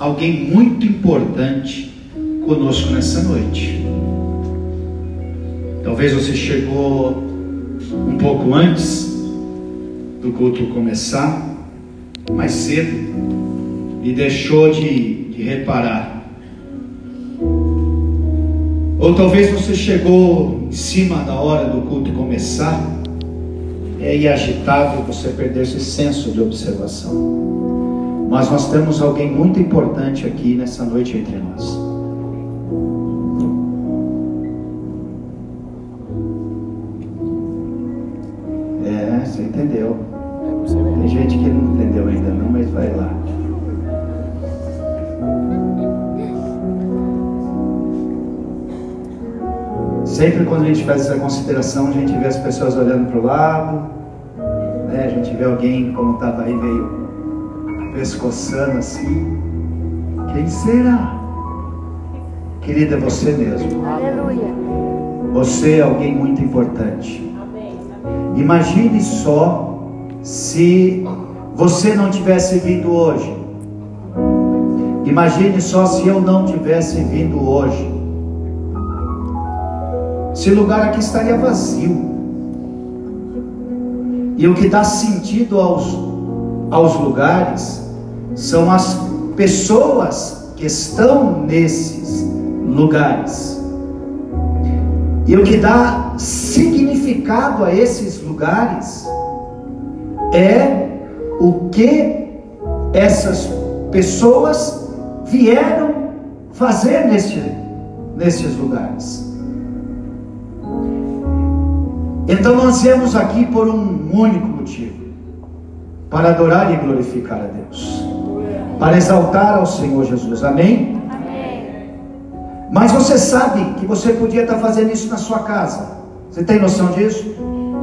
alguém muito importante conosco nessa noite. Talvez você chegou um pouco antes do culto começar, mais cedo, e deixou de, de reparar. Ou talvez você chegou em cima da hora do culto começar, é, e agitado você perdeu esse senso de observação. Mas nós temos alguém muito importante aqui nessa noite entre nós. É, você entendeu. Tem gente que não entendeu ainda não, mas vai lá. Sempre quando a gente faz essa consideração, a gente vê as pessoas olhando para o lado, né? a gente vê alguém como estava aí meio pescoçando assim. Quem será? Querida, é você mesmo. Aleluia. Você é alguém muito importante. Imagine só se você não tivesse vindo hoje. Imagine só se eu não tivesse vindo hoje. Esse lugar aqui estaria vazio. E o que dá sentido aos, aos lugares são as pessoas que estão nesses lugares. E o que dá significado a esses lugares é o que essas pessoas vieram fazer neste, nesses lugares. Então nós viemos aqui por um único motivo: para adorar e glorificar a Deus, para exaltar ao Senhor Jesus. Amém? Mas você sabe que você podia estar fazendo isso na sua casa. Você tem noção disso?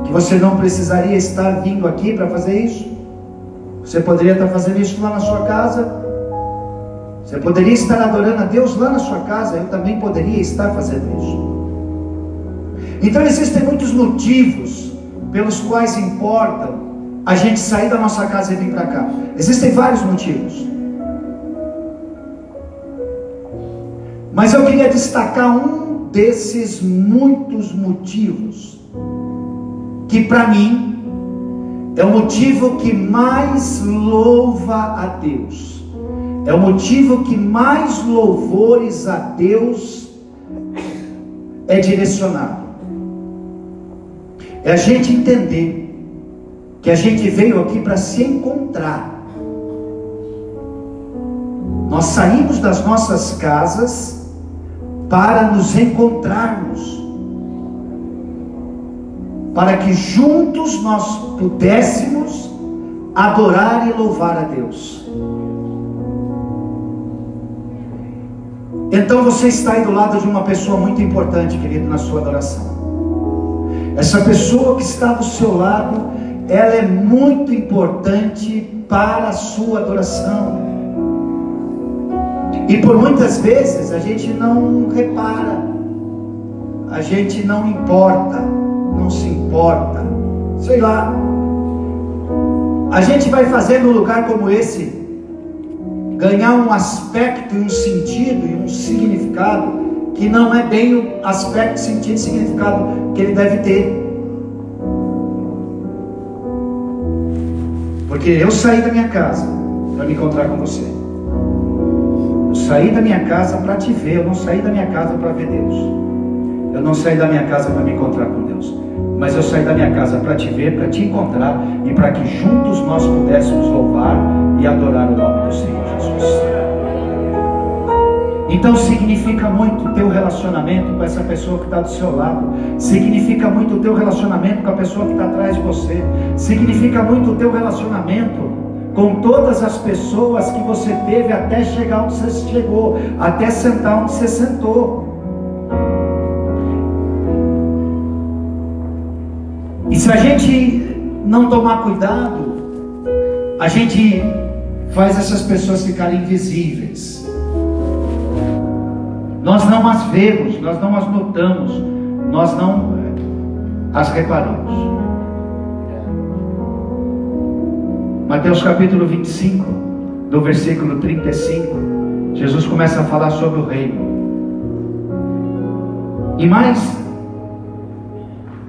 Que você não precisaria estar vindo aqui para fazer isso? Você poderia estar fazendo isso lá na sua casa? Você poderia estar adorando a Deus lá na sua casa? Eu também poderia estar fazendo isso. Então existem muitos motivos pelos quais importa a gente sair da nossa casa e vir para cá. Existem vários motivos. Mas eu queria destacar um desses muitos motivos que para mim é o motivo que mais louva a Deus. É o motivo que mais louvores a Deus é direcionado. É a gente entender que a gente veio aqui para se encontrar. Nós saímos das nossas casas para nos encontrarmos, para que juntos nós pudéssemos adorar e louvar a Deus. Então você está aí do lado de uma pessoa muito importante, querido, na sua adoração. Essa pessoa que está do seu lado, ela é muito importante para a sua adoração. E por muitas vezes a gente não repara, a gente não importa, não se importa, sei lá. A gente vai fazer num lugar como esse ganhar um aspecto e um sentido e um significado que não é bem o aspecto, sentido e significado que ele deve ter. Porque eu saí da minha casa para me encontrar com você. Saí da minha casa para te ver, eu não saí da minha casa para ver Deus. Eu não saí da minha casa para me encontrar com Deus. Mas eu saí da minha casa para te ver, para te encontrar e para que juntos nós pudéssemos louvar e adorar o nome do Senhor Jesus. Então significa muito o teu relacionamento com essa pessoa que está do seu lado. Significa muito o teu relacionamento com a pessoa que está atrás de você. Significa muito o teu relacionamento com todas as pessoas que você teve até chegar onde você chegou, até sentar onde você sentou. E se a gente não tomar cuidado, a gente faz essas pessoas ficarem invisíveis. Nós não as vemos, nós não as notamos, nós não as reparamos. Mateus capítulo 25, do versículo 35. Jesus começa a falar sobre o reino. E mais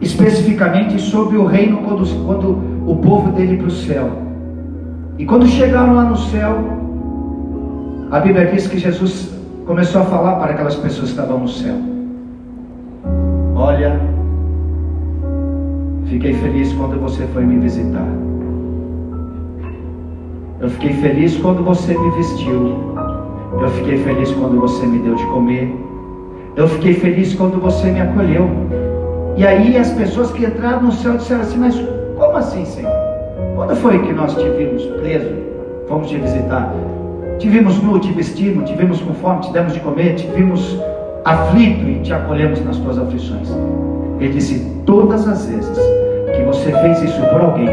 especificamente sobre o reino quando, quando o povo dele para o céu. E quando chegaram lá no céu, a Bíblia diz que Jesus começou a falar para aquelas pessoas que estavam no céu. Olha, fiquei feliz quando você foi me visitar. Eu fiquei feliz quando você me vestiu. Eu fiquei feliz quando você me deu de comer. Eu fiquei feliz quando você me acolheu. E aí as pessoas que entraram no céu disseram assim: Mas como assim, Senhor? Quando foi que nós te vimos preso? Fomos te visitar. Te vimos nu, te vestimos, te vimos com fome, te demos de comer, te vimos aflito e te acolhemos nas tuas aflições. Ele disse: Todas as vezes que você fez isso por alguém,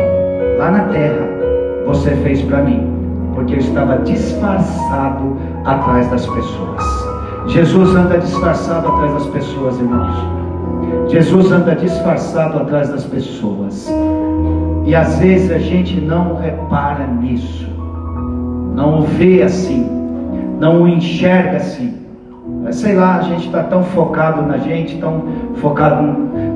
lá na terra, você fez para mim, porque eu estava disfarçado atrás das pessoas. Jesus anda disfarçado atrás das pessoas, irmãos. Jesus anda disfarçado atrás das pessoas. E às vezes a gente não repara nisso, não o vê assim, não o enxerga assim. Sei lá, a gente está tão focado na gente, tão focado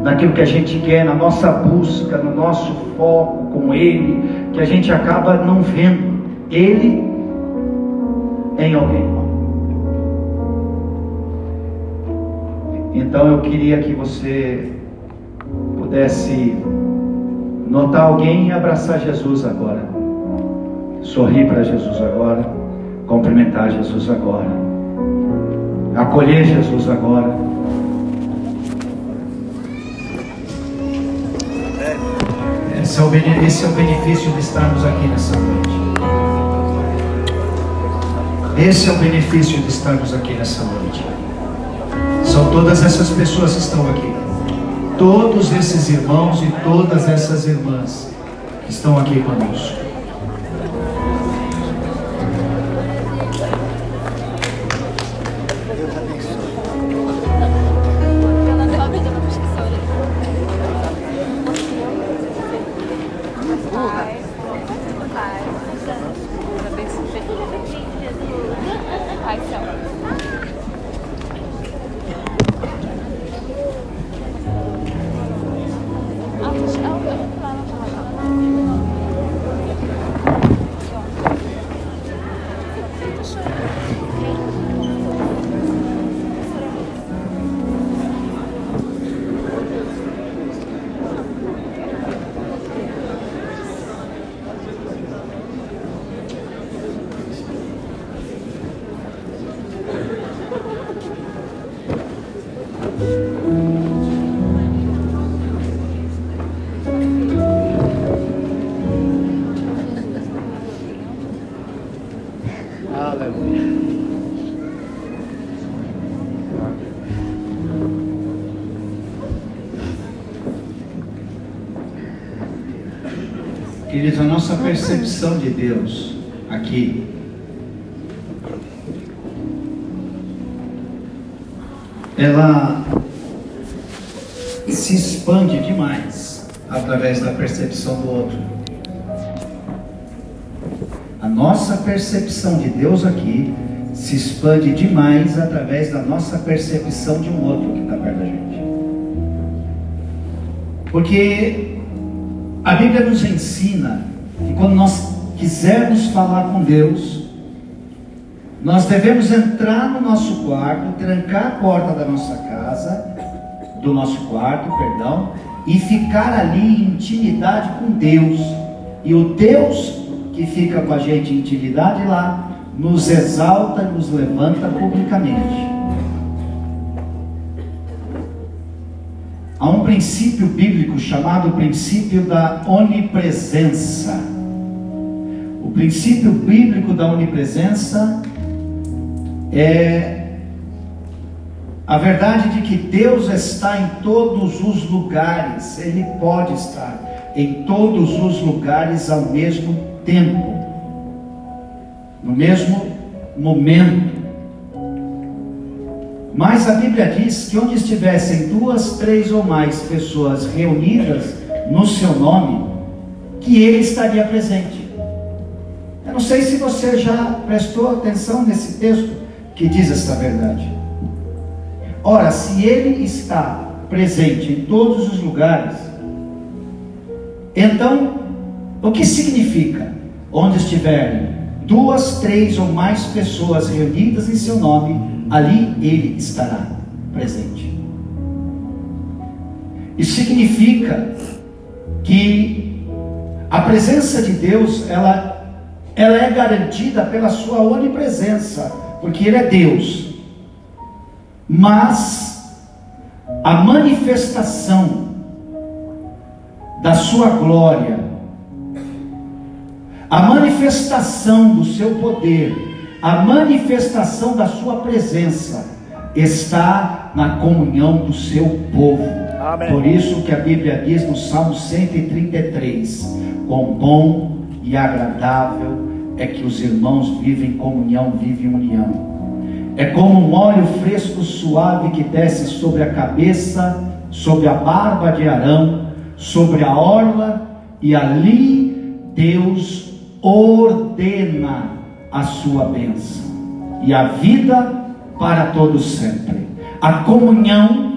naquilo que a gente quer, na nossa busca, no nosso foco com Ele, que a gente acaba não vendo Ele em alguém. Então eu queria que você pudesse notar alguém e abraçar Jesus agora. Sorrir para Jesus agora. Cumprimentar Jesus agora. Acolher Jesus agora. Esse é, o, esse é o benefício de estarmos aqui nessa noite. Esse é o benefício de estarmos aqui nessa noite. São todas essas pessoas que estão aqui. Todos esses irmãos e todas essas irmãs que estão aqui conosco. Queridos, a nossa percepção de Deus aqui ela se expande demais através da percepção do outro. A nossa percepção de Deus aqui se expande demais através da nossa percepção de um outro que está perto da gente. Porque a Bíblia nos ensina quando nós quisermos falar com Deus, nós devemos entrar no nosso quarto, trancar a porta da nossa casa, do nosso quarto, perdão, e ficar ali em intimidade com Deus. E o Deus que fica com a gente em intimidade lá, nos exalta e nos levanta publicamente. Há um princípio bíblico chamado princípio da onipresença. O princípio bíblico da onipresença é a verdade de que Deus está em todos os lugares, Ele pode estar em todos os lugares ao mesmo tempo, no mesmo momento. Mas a Bíblia diz que onde estivessem duas, três ou mais pessoas reunidas no seu nome, que ele estaria presente. Eu não sei se você já prestou atenção nesse texto, que diz esta verdade. Ora, se Ele está presente em todos os lugares, então o que significa? Onde estiverem duas, três ou mais pessoas reunidas em seu nome, ali Ele estará presente. Isso significa que a presença de Deus, ela, ela é garantida pela sua onipresença, porque Ele é Deus. Mas a manifestação da sua glória, a manifestação do seu poder, a manifestação da sua presença está na comunhão do seu povo. Amém. Por isso que a Bíblia diz no Salmo 133: quão bom e agradável é que os irmãos vivem comunhão, vivem união. É como um óleo fresco suave que desce sobre a cabeça, sobre a barba de Arão, sobre a orla, e ali Deus ordena a sua bênção e a vida para todos sempre. A comunhão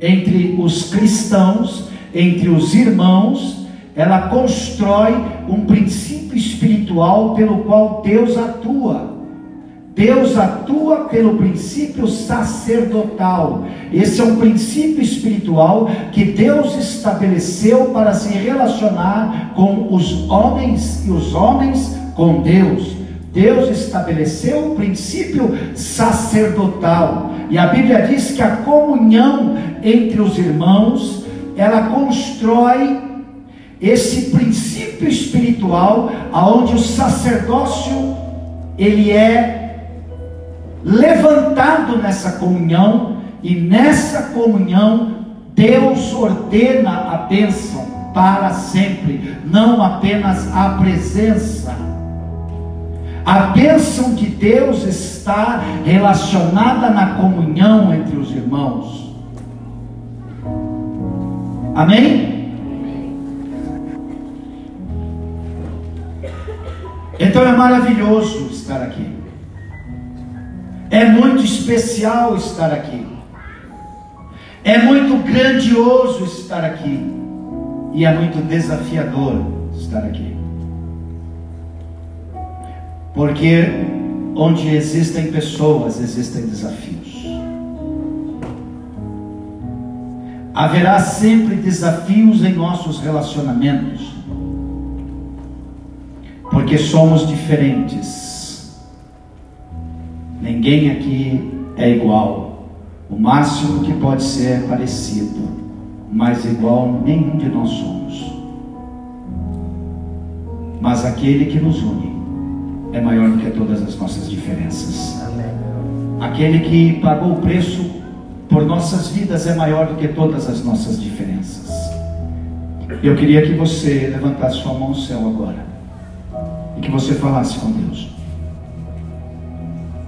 entre os cristãos, entre os irmãos, ela constrói um princípio espiritual pelo qual Deus atua. Deus atua pelo princípio sacerdotal. Esse é um princípio espiritual que Deus estabeleceu para se relacionar com os homens e os homens com Deus. Deus estabeleceu o princípio sacerdotal. E a Bíblia diz que a comunhão entre os irmãos, ela constrói esse princípio espiritual aonde o sacerdócio ele é levantado nessa comunhão e nessa comunhão Deus ordena a bênção para sempre, não apenas a presença. A bênção de Deus está relacionada na comunhão entre os irmãos. Amém? Então é maravilhoso estar aqui. É muito especial estar aqui. É muito grandioso estar aqui. E é muito desafiador estar aqui. Porque onde existem pessoas, existem desafios. Haverá sempre desafios em nossos relacionamentos, porque somos diferentes. Ninguém aqui é igual. O máximo que pode ser é parecido, mas igual nenhum de nós somos. Mas aquele que nos une é maior do que todas as nossas diferenças. Amém. Aquele que pagou o preço por nossas vidas é maior do que todas as nossas diferenças. Eu queria que você levantasse sua mão ao céu agora e que você falasse com Deus,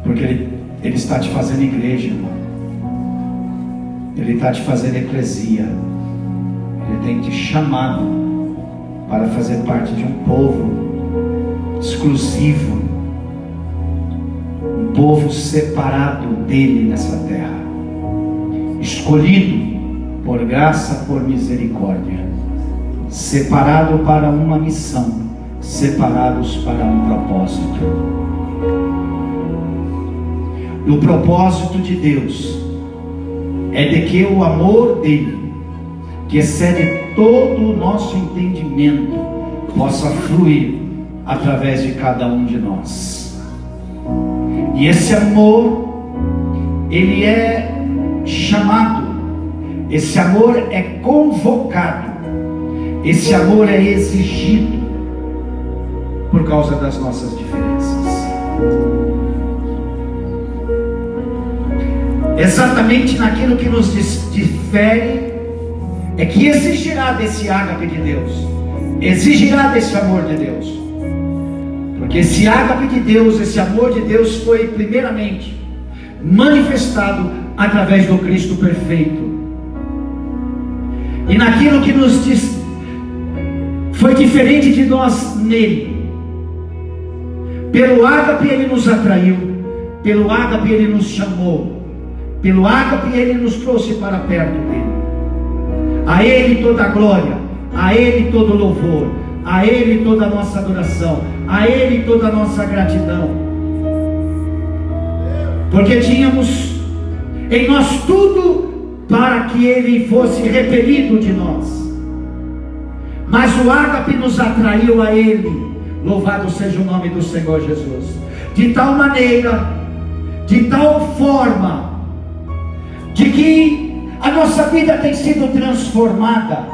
porque Ele, Ele está te fazendo igreja, irmão. Ele está te fazendo eclesia. Ele tem te chamado para fazer parte de um povo exclusivo, um povo separado dele nessa terra, escolhido por graça, por misericórdia, separado para uma missão, separados para um propósito. E o propósito de Deus é de que o amor dele, que excede todo o nosso entendimento, possa fluir através de cada um de nós. E esse amor, ele é chamado, esse amor é convocado, esse amor é exigido por causa das nossas diferenças. Exatamente naquilo que nos difere, é que exigirá desse ágape de Deus, exigirá desse amor de Deus. Porque esse ágape de Deus, esse amor de Deus foi primeiramente manifestado através do Cristo perfeito. E naquilo que nos diz, foi diferente de nós nele. Pelo ágape ele nos atraiu, Pelo ágape ele nos chamou. Pelo ágape ele nos trouxe para perto dele. A ele toda a glória, a ele todo louvor, a ele toda a nossa adoração, a ele toda a nossa gratidão. Porque tínhamos em nós tudo para que ele fosse repelido de nós. Mas o ágape nos atraiu a ele. Louvado seja o nome do Senhor Jesus. De tal maneira, de tal forma, de que a nossa vida tem sido transformada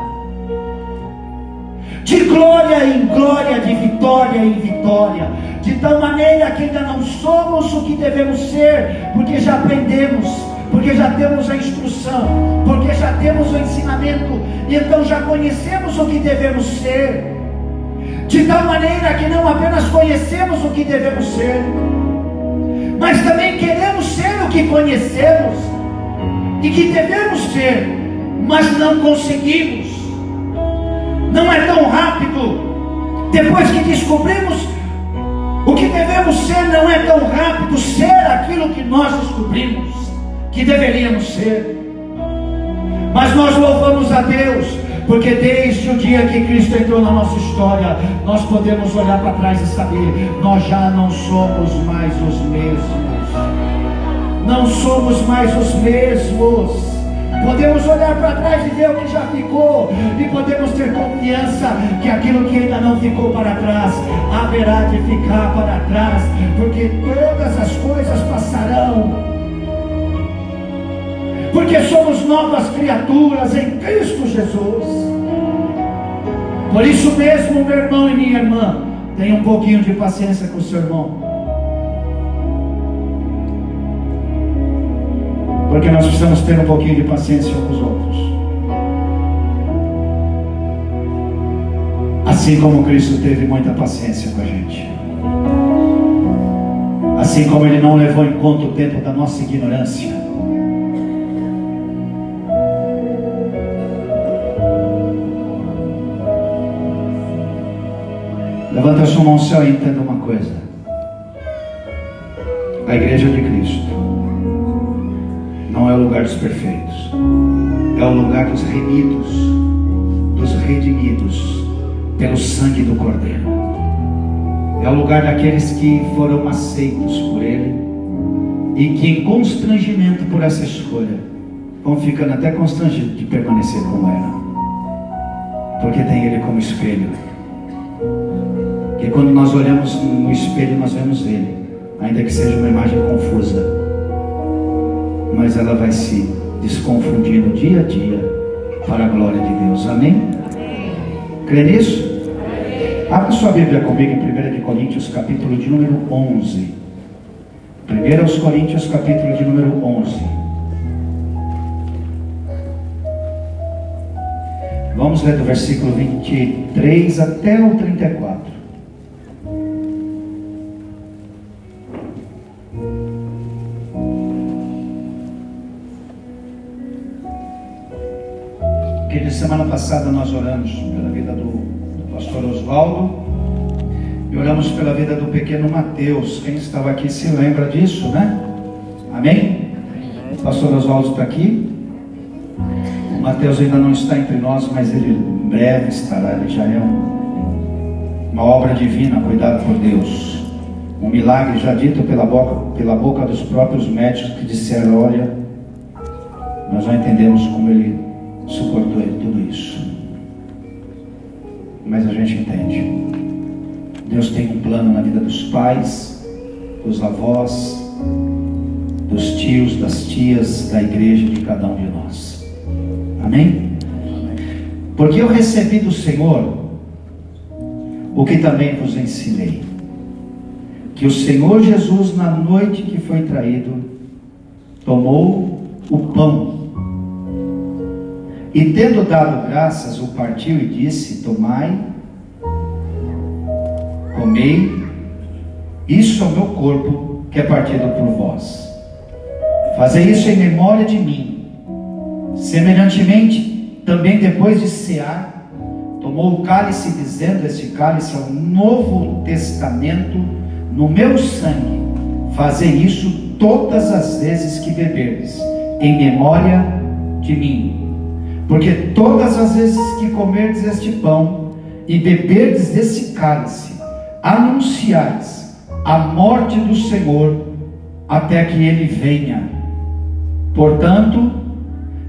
de glória em glória, de vitória em vitória, de tal maneira que ainda não somos o que devemos ser, porque já aprendemos, porque já temos a instrução, porque já temos o ensinamento, e então já conhecemos o que devemos ser. De tal maneira que não apenas conhecemos o que devemos ser, mas também queremos ser o que conhecemos e que devemos ser, mas não conseguimos. Não é tão rápido. Depois que descobrimos o que devemos ser, não é tão rápido ser aquilo que nós descobrimos que deveríamos ser. Mas nós louvamos a Deus, porque desde o dia que Cristo entrou na nossa história, nós podemos olhar para trás e saber, nós já não somos mais os mesmos não somos mais os mesmos. Podemos olhar para trás e ver o que já ficou, e podemos ter confiança que aquilo que ainda não ficou para trás haverá de ficar para trás, porque todas as coisas passarão. Porque somos novas criaturas em Cristo Jesus. Por isso mesmo, meu irmão e minha irmã, tenha um pouquinho de paciência com o seu irmão. Porque nós precisamos ter um pouquinho de paciência com os outros. Assim como Cristo teve muita paciência com a gente. Assim como Ele não levou em conta o tempo da nossa ignorância. Levanta sua mão ao céu e entenda uma coisa. A igreja de Cristo não é o lugar dos perfeitos, é o lugar dos remidos, dos redimidos pelo sangue do Cordeiro. É o lugar daqueles que foram aceitos por Ele e que, em constrangimento por essa escolha, vão ficando até constrangidos de permanecer como eram, porque tem Ele como espelho. Quando nós olhamos no espelho, nós vemos Ele, ainda que seja uma imagem confusa mas ela vai se desconfundindo dia a dia para a glória de Deus. Amém? Amém. Crê nisso? Abra sua Bíblia comigo em 1 Coríntios, capítulo de número 11. 1 Coríntios, capítulo de número 11. Vamos ler do versículo 23 até o 34. Semana passada nós oramos pela vida do, do pastor Oswaldo e oramos pela vida do pequeno Mateus. Quem estava aqui se lembra disso, né? Amém? O pastor Oswaldo está aqui. O Mateus ainda não está entre nós, mas ele em breve estará. Ele já é um, uma obra divina, cuidado por Deus. Um milagre já dito pela boca, pela boca dos próprios médicos que disseram: Olha, nós já entendemos como ele suportou isso. A gente entende. Deus tem um plano na vida dos pais, dos avós, dos tios, das tias, da igreja, de cada um de nós. Amém? Porque eu recebi do Senhor o que também vos ensinei. Que o Senhor Jesus, na noite que foi traído, tomou o pão e tendo dado graças, o partiu e disse: Tomai, comei, isso é o meu corpo que é partido por vós. Fazei isso em memória de mim. Semelhantemente, também depois de cear, tomou o cálice, dizendo: Este cálice é o novo testamento no meu sangue. Fazei isso todas as vezes que beberdes, em memória de mim. Porque todas as vezes que comerdes este pão e beberdes desse cálice, anunciais a morte do Senhor até que ele venha. Portanto,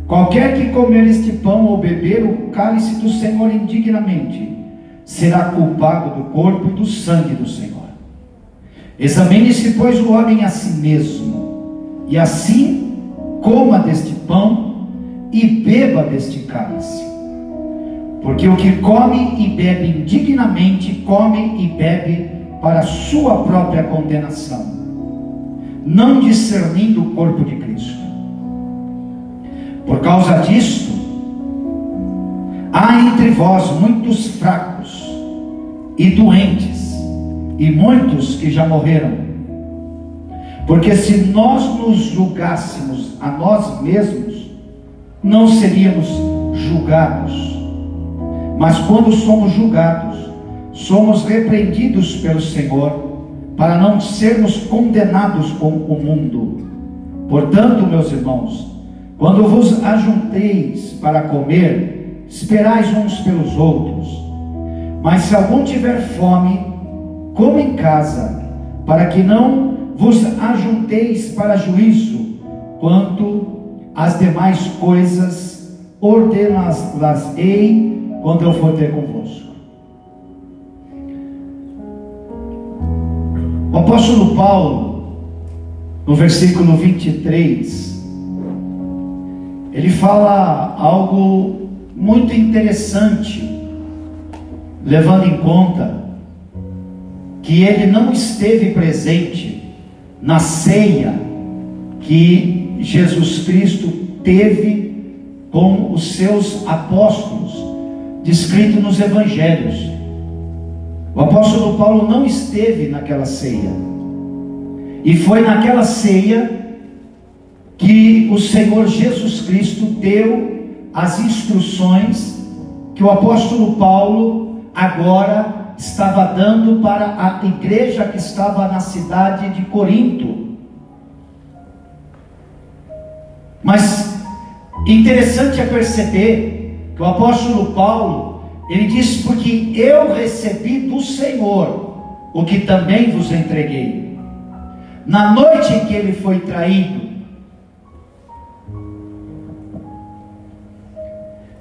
qualquer que comer este pão ou beber o cálice do Senhor indignamente, será culpado do corpo e do sangue do Senhor. Examine-se, pois, o homem a si mesmo, e assim coma deste pão e beba deste cálice. Porque o que come e bebe indignamente, come e bebe para sua própria condenação, não discernindo o corpo de Cristo. Por causa disto, há entre vós muitos fracos e doentes, e muitos que já morreram. Porque se nós nos julgássemos a nós mesmos, não seríamos julgados. Mas quando somos julgados, somos repreendidos pelo Senhor, para não sermos condenados com o mundo. Portanto, meus irmãos, quando vos ajunteis para comer, esperais uns pelos outros. Mas se algum tiver fome, como em casa, para que não vos ajunteis para juízo, quanto às demais coisas, ordenas-las-ei quando eu for ter convosco. O apóstolo Paulo, no versículo 23, ele fala algo muito interessante, levando em conta que ele não esteve presente na ceia que Jesus Cristo teve com os seus apóstolos, descrito nos evangelhos. O apóstolo Paulo não esteve naquela ceia. E foi naquela ceia que o Senhor Jesus Cristo deu as instruções que o apóstolo Paulo agora estava dando para a igreja que estava na cidade de Corinto. Mas interessante é perceber o apóstolo Paulo, ele diz: Porque eu recebi do Senhor o que também vos entreguei. Na noite em que ele foi traído,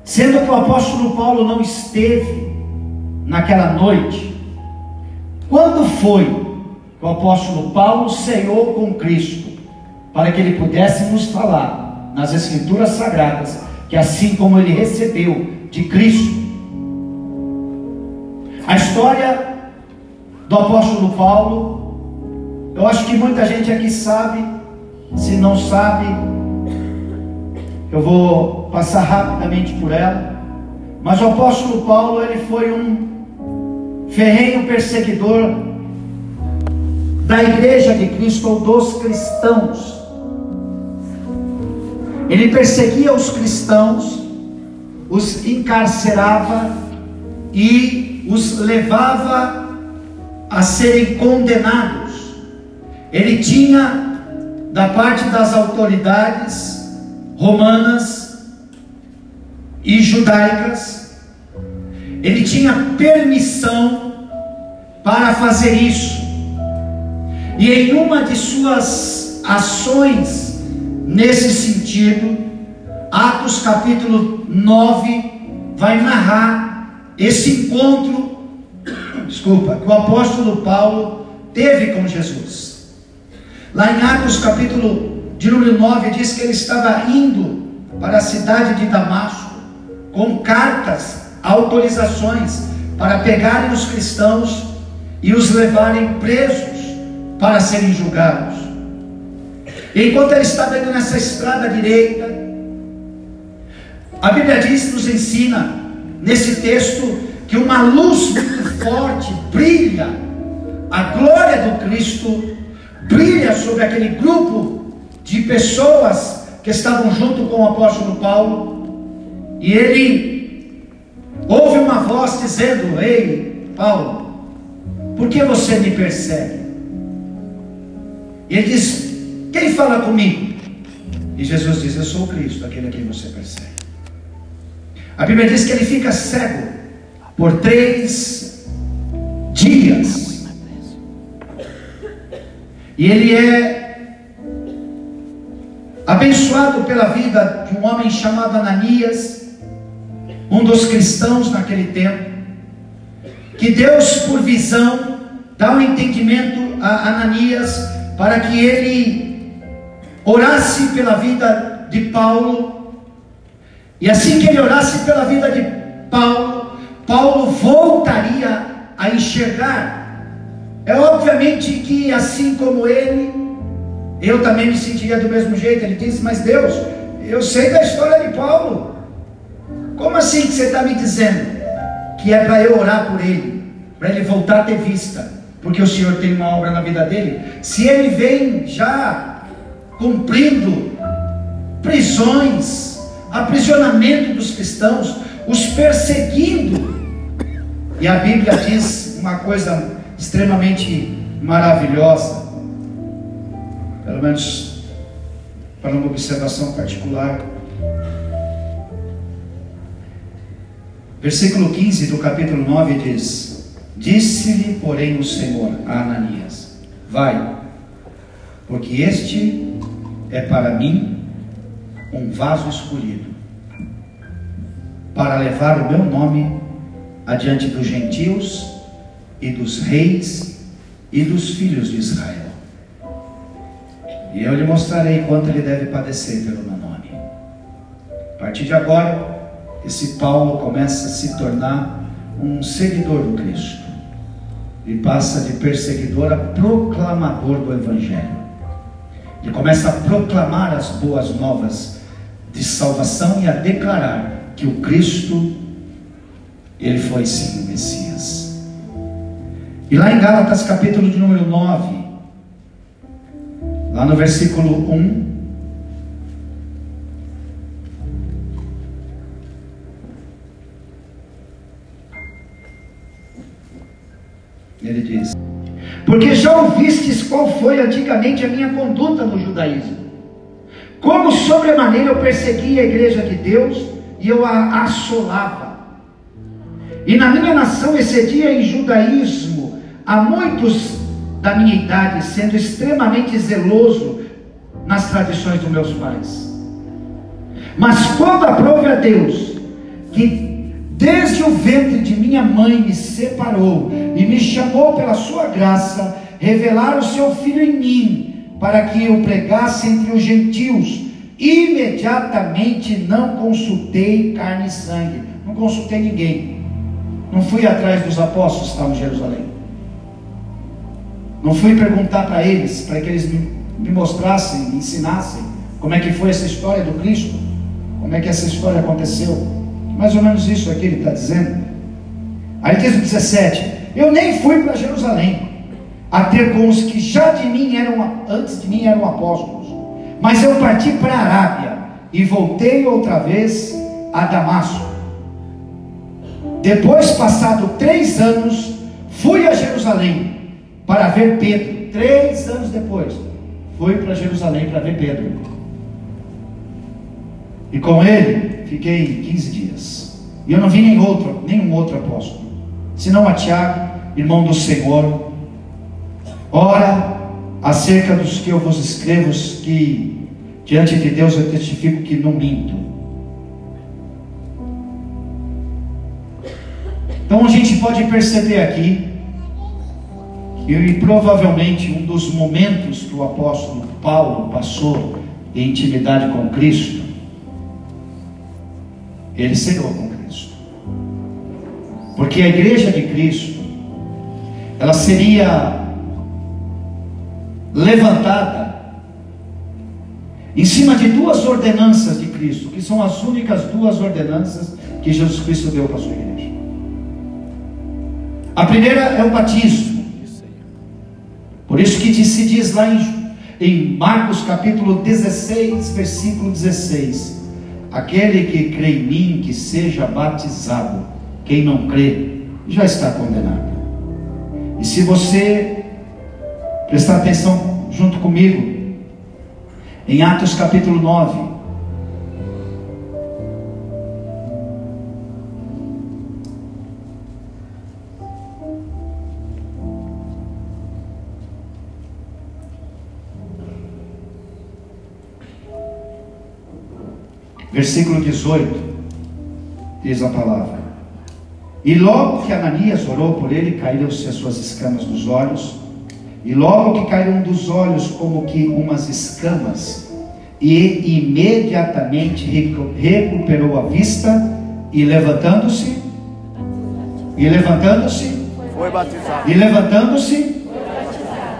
sendo que o apóstolo Paulo não esteve naquela noite, quando foi que o apóstolo Paulo ceou com Cristo, para que ele pudesse nos falar nas Escrituras Sagradas, que assim como ele recebeu de Cristo, a história do apóstolo Paulo, eu acho que muita gente aqui sabe, se não sabe, eu vou passar rapidamente por ela. Mas o apóstolo Paulo, ele foi um ferrenho perseguidor da igreja de Cristo ou dos cristãos. Ele perseguia os cristãos, os encarcerava e os levava a serem condenados. Ele tinha, da parte das autoridades romanas e judaicas, ele tinha permissão para fazer isso. E em uma de suas ações nesse sentido, Atos capítulo 9 vai narrar esse encontro, desculpa, que o apóstolo Paulo teve com Jesus. Lá em Atos capítulo de número 9 diz que ele estava indo para a cidade de Damasco com cartas autorizações para pegarem os cristãos e os levarem presos para serem julgados. Enquanto ele estava indo nessa estrada direita, a Bíblia diz, nos ensina nesse texto que uma luz muito forte brilha, a glória do Cristo brilha sobre aquele grupo de pessoas que estavam junto com o apóstolo Paulo, e ele Houve uma voz dizendo: Ei, Paulo, por que você me persegue? E ele diz: Quem fala comigo? E Jesus diz: Eu sou o Cristo, aquele a quem você persegue. A Bíblia diz que ele fica cego por três dias. E ele é abençoado pela vida de um homem chamado Ananias, um dos cristãos naquele tempo, que Deus, por visão, dá um entendimento a Ananias para que ele orasse pela vida de Paulo. E assim que ele orasse pela vida de Paulo, Paulo voltaria a enxergar. É obviamente que assim como ele, eu também me sentiria do mesmo jeito. Ele disse: Mas Deus, eu sei da história de Paulo. Como assim que você está me dizendo que é para eu orar por ele, para ele voltar a ter vista? porque o Senhor tem uma obra na vida dele. Se ele vem já cumprindo prisões, aprisionamento dos cristãos, os perseguindo, e a Bíblia diz uma coisa extremamente maravilhosa, pelo menos para uma observação particular. Versículo 15 do capítulo 9 diz: Disse-lhe, porém, o Senhor a Ananias: Vai, porque este é para mim um vaso escolhido, para levar o meu nome adiante dos gentios e dos reis e dos filhos de Israel. E eu lhe mostrarei quanto ele deve padecer pelo meu nome. A partir de agora, esse Paulo começa a se tornar um seguidor do Cristo e passa de perseguidor a proclamador do Evangelho. Ele começa a proclamar as boas novas de salvação e a declarar que o Cristo, ele foi sim o Messias. E lá em Gálatas, capítulo de número 9, lá no versículo 1, Ele diz: Porque já ouvistes qual foi antigamente a minha conduta no judaísmo. Como sobremaneira eu perseguia a igreja de Deus e eu a assolava. E na minha nação excedia em judaísmo a muitos da minha idade, sendo extremamente zeloso nas tradições dos meus pais. Mas quando aprove a Deus, que Desde o ventre de minha mãe me separou e me chamou pela sua graça, revelar o seu filho em mim, para que eu pregasse entre os gentios. Imediatamente não consultei carne e sangue, não consultei ninguém. Não fui atrás dos apóstolos que estavam em Jerusalém. Não fui perguntar para eles, para que eles me, me mostrassem, me ensinassem como é que foi essa história do Cristo, como é que essa história aconteceu. Mais ou menos isso aqui ele está dizendo. Aí diz o 17: Eu nem fui para Jerusalém, a ter com os que já de mim eram, antes de mim eram apóstolos, mas eu parti para a Arábia e voltei outra vez a Damasco. Depois, passado três anos, fui a Jerusalém para ver Pedro. Três anos depois, fui para Jerusalém para ver Pedro. E com ele fiquei 15 dias. E eu não vi outro, nenhum outro apóstolo, senão a Tiago, irmão do Senhor. Ora, acerca dos que eu vos escrevo, que diante de Deus eu testifico que não minto. Então a gente pode perceber aqui, e provavelmente um dos momentos que o apóstolo Paulo passou em intimidade com Cristo, ele cegou com Cristo. Porque a igreja de Cristo, ela seria levantada em cima de duas ordenanças de Cristo, que são as únicas duas ordenanças que Jesus Cristo deu para a sua igreja. A primeira é o batismo. Por isso que se diz lá em Marcos capítulo 16, versículo 16: Aquele que crê em mim, que seja batizado. Quem não crê, já está condenado. E se você prestar atenção junto comigo em Atos capítulo 9. Versículo 18, diz a palavra. E logo que Ananias orou por ele, caíram-se as suas escamas dos olhos, e logo que caíram dos olhos como que umas escamas, e imediatamente recuperou a vista, e levantando-se, e levantando-se, Foi batizado. e levantando-se,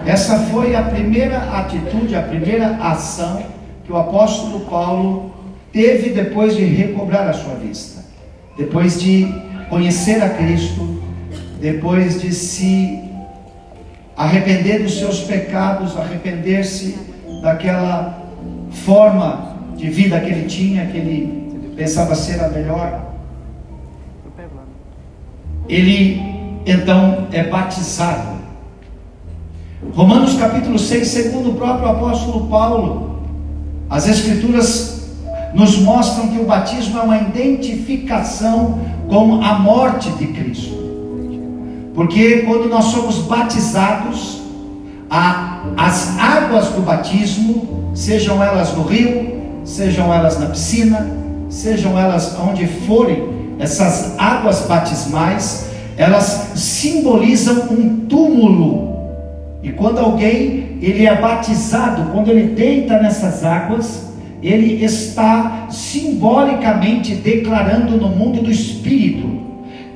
essa foi a primeira atitude, a primeira ação que o apóstolo Paulo teve depois de recobrar a sua vista, depois de conhecer a Cristo, depois de se arrepender dos seus pecados, arrepender-se daquela forma de vida que ele tinha, que ele pensava ser a melhor. Ele então é batizado. Romanos capítulo 6, segundo o próprio apóstolo Paulo, as Escrituras nos mostram que o batismo é uma identificação com a morte de Cristo. Porque quando nós somos batizados, a, as águas do batismo, sejam elas no rio, sejam elas na piscina, sejam elas onde forem, essas águas batismais, elas simbolizam um túmulo. E quando alguém ele é batizado, quando ele deita nessas águas, ele está simbolicamente declarando no mundo do espírito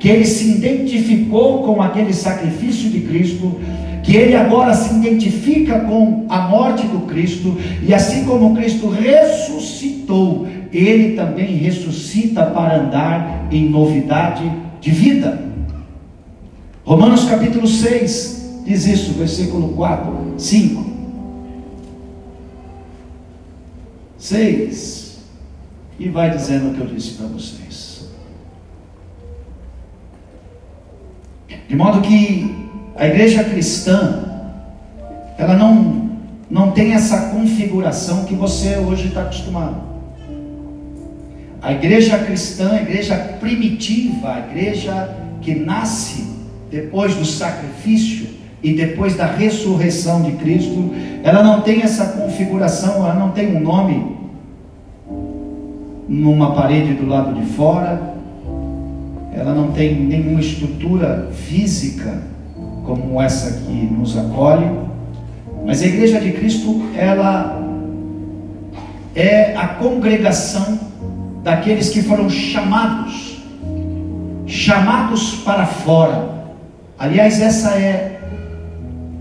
que ele se identificou com aquele sacrifício de Cristo, que ele agora se identifica com a morte do Cristo, e assim como Cristo ressuscitou, ele também ressuscita para andar em novidade de vida. Romanos capítulo 6 diz isso, versículo 4, 5. 6. E vai dizendo o que eu disse para vocês. De modo que a igreja cristã, ela não, não tem essa configuração que você hoje está acostumado. A igreja cristã, a igreja primitiva, a igreja que nasce depois do sacrifício e depois da ressurreição de Cristo, ela não tem essa configuração, ela não tem um nome numa parede do lado de fora, ela não tem nenhuma estrutura física como essa que nos acolhe, mas a igreja de Cristo, ela é a congregação daqueles que foram chamados, chamados para fora. Aliás, essa é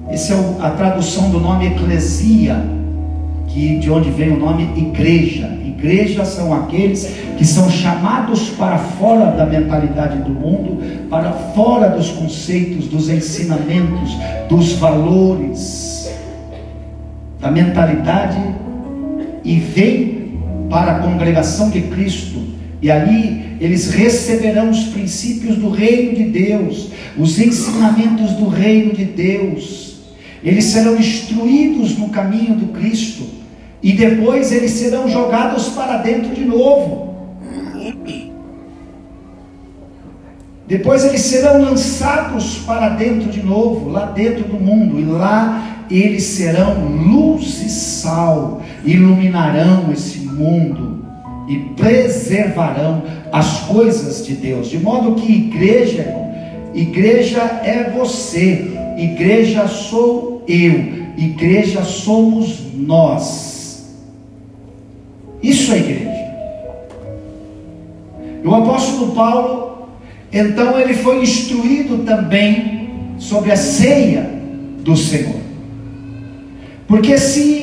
essa é a tradução do nome eclesia, que de onde vem o nome igreja. Igreja são aqueles que são chamados para fora da mentalidade do mundo, para fora dos conceitos, dos ensinamentos, dos valores, da mentalidade e vem para a congregação de Cristo. E ali eles receberão os princípios do reino de Deus, os ensinamentos do reino de Deus eles serão instruídos no caminho do Cristo e depois eles serão jogados para dentro de novo. Depois eles serão lançados para dentro de novo, lá dentro do mundo, e lá eles serão luz e sal, iluminarão esse mundo e preservarão as coisas de Deus. De modo que igreja, irmão, igreja é você, igreja sou eu, igreja somos nós. Isso é igreja. E o apóstolo Paulo, então, ele foi instruído também sobre a ceia do Senhor. Porque se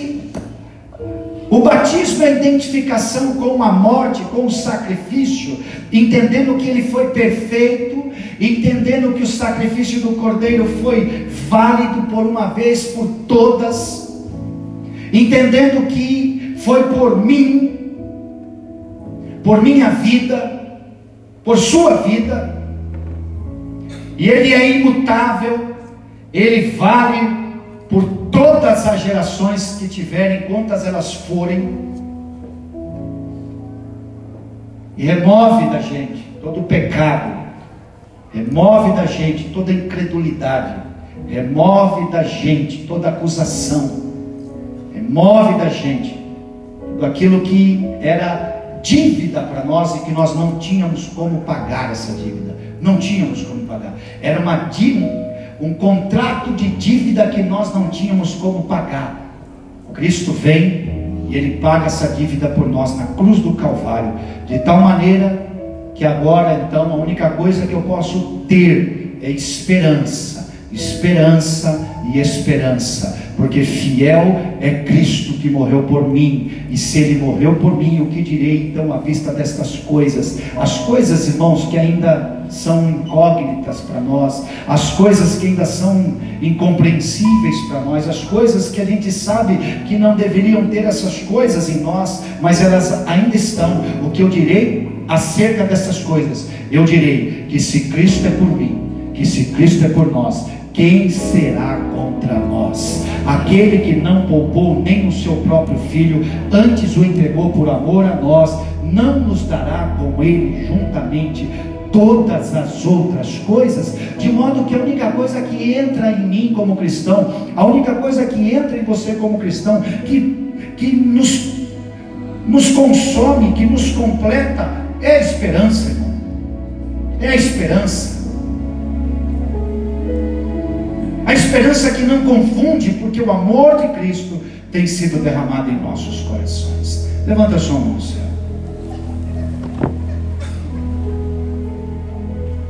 o batismo é a identificação com a morte, com o sacrifício, entendendo que ele foi perfeito, entendendo que o sacrifício do cordeiro foi válido por uma vez por todas, entendendo que foi por mim, por minha vida, por sua vida, e ele é imutável, ele vale por todas as gerações que tiverem, quantas elas forem, e remove da gente todo o pecado, remove da gente toda incredulidade, remove da gente toda acusação, remove da gente tudo aquilo que era dívida para nós e que nós não tínhamos como pagar essa dívida, não tínhamos como pagar, era uma dívida, um contrato de dívida que nós não tínhamos como pagar. Cristo vem e Ele paga essa dívida por nós na cruz do Calvário, de tal maneira que agora então a única coisa que eu posso ter é esperança, esperança e esperança, porque fiel é Cristo que morreu por mim, e se Ele morreu por mim, o que direi então à vista destas coisas? As coisas, irmãos, que ainda são incógnitas para nós, as coisas que ainda são incompreensíveis para nós, as coisas que a gente sabe que não deveriam ter essas coisas em nós, mas elas ainda estão. O que eu direi acerca dessas coisas? Eu direi que se Cristo é por mim, que se Cristo é por nós, quem será contra nós? Aquele que não poupou nem o seu próprio filho, antes o entregou por amor a nós, não nos dará com ele juntamente todas as outras coisas, de modo que a única coisa que entra em mim como cristão, a única coisa que entra em você como cristão, que, que nos, nos consome, que nos completa, é a esperança, irmão. É a esperança. A esperança que não confunde, porque o amor de Cristo tem sido derramado em nossos corações. Levanta a sua mão, Senhor.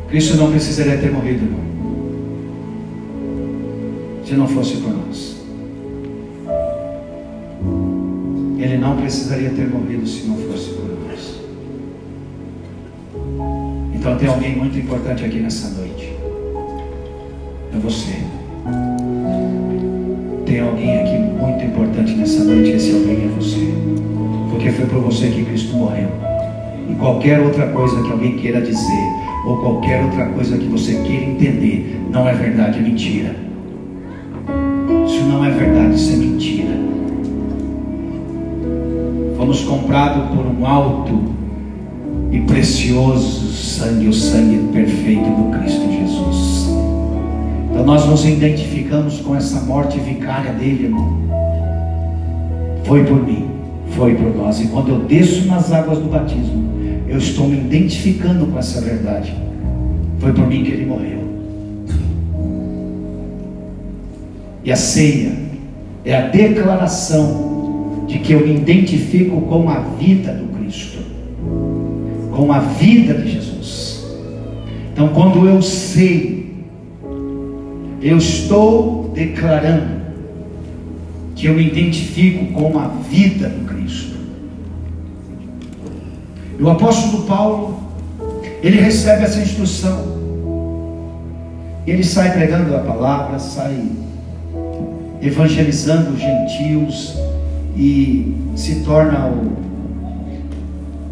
Cristo não precisaria ter morrido, irmão. Se não fosse por nós. Ele não precisaria ter morrido se não fosse por nós. Então tem alguém muito importante aqui nessa noite. É você. Tem alguém aqui muito importante nessa noite. Esse alguém é você. Porque foi por você que Cristo morreu. E qualquer outra coisa que alguém queira dizer ou qualquer outra coisa que você queira entender, não é verdade, é mentira. Isso não é verdade, isso é mentira. Fomos comprados por um alto e precioso sangue, o sangue perfeito do Cristo Jesus. Nós nos identificamos com essa morte vicária dele, irmão. Foi por mim, foi por nós. E quando eu desço nas águas do batismo, eu estou me identificando com essa verdade. Foi por mim que ele morreu. E a ceia é a declaração de que eu me identifico com a vida do Cristo, com a vida de Jesus. Então, quando eu sei, eu estou declarando que eu me identifico com a vida do Cristo. E o apóstolo Paulo, ele recebe essa instrução. Ele sai pregando a palavra, sai evangelizando os gentios e se torna o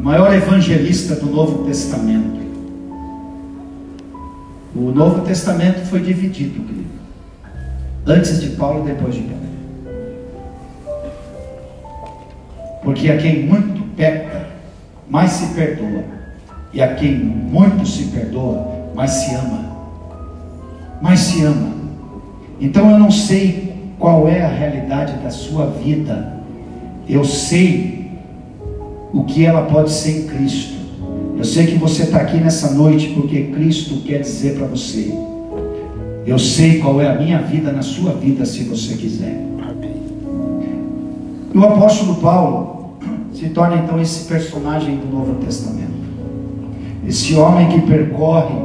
maior evangelista do Novo Testamento. O Novo Testamento foi dividido, querido. Antes de Paulo depois de Paulo. Porque a quem muito peca, mais se perdoa. E a quem muito se perdoa, mais se ama. Mais se ama. Então eu não sei qual é a realidade da sua vida. Eu sei o que ela pode ser em Cristo. Eu sei que você está aqui nessa noite porque Cristo quer dizer para você. Eu sei qual é a minha vida na sua vida, se você quiser. E o apóstolo Paulo, se torna então esse personagem do Novo Testamento. Esse homem que percorre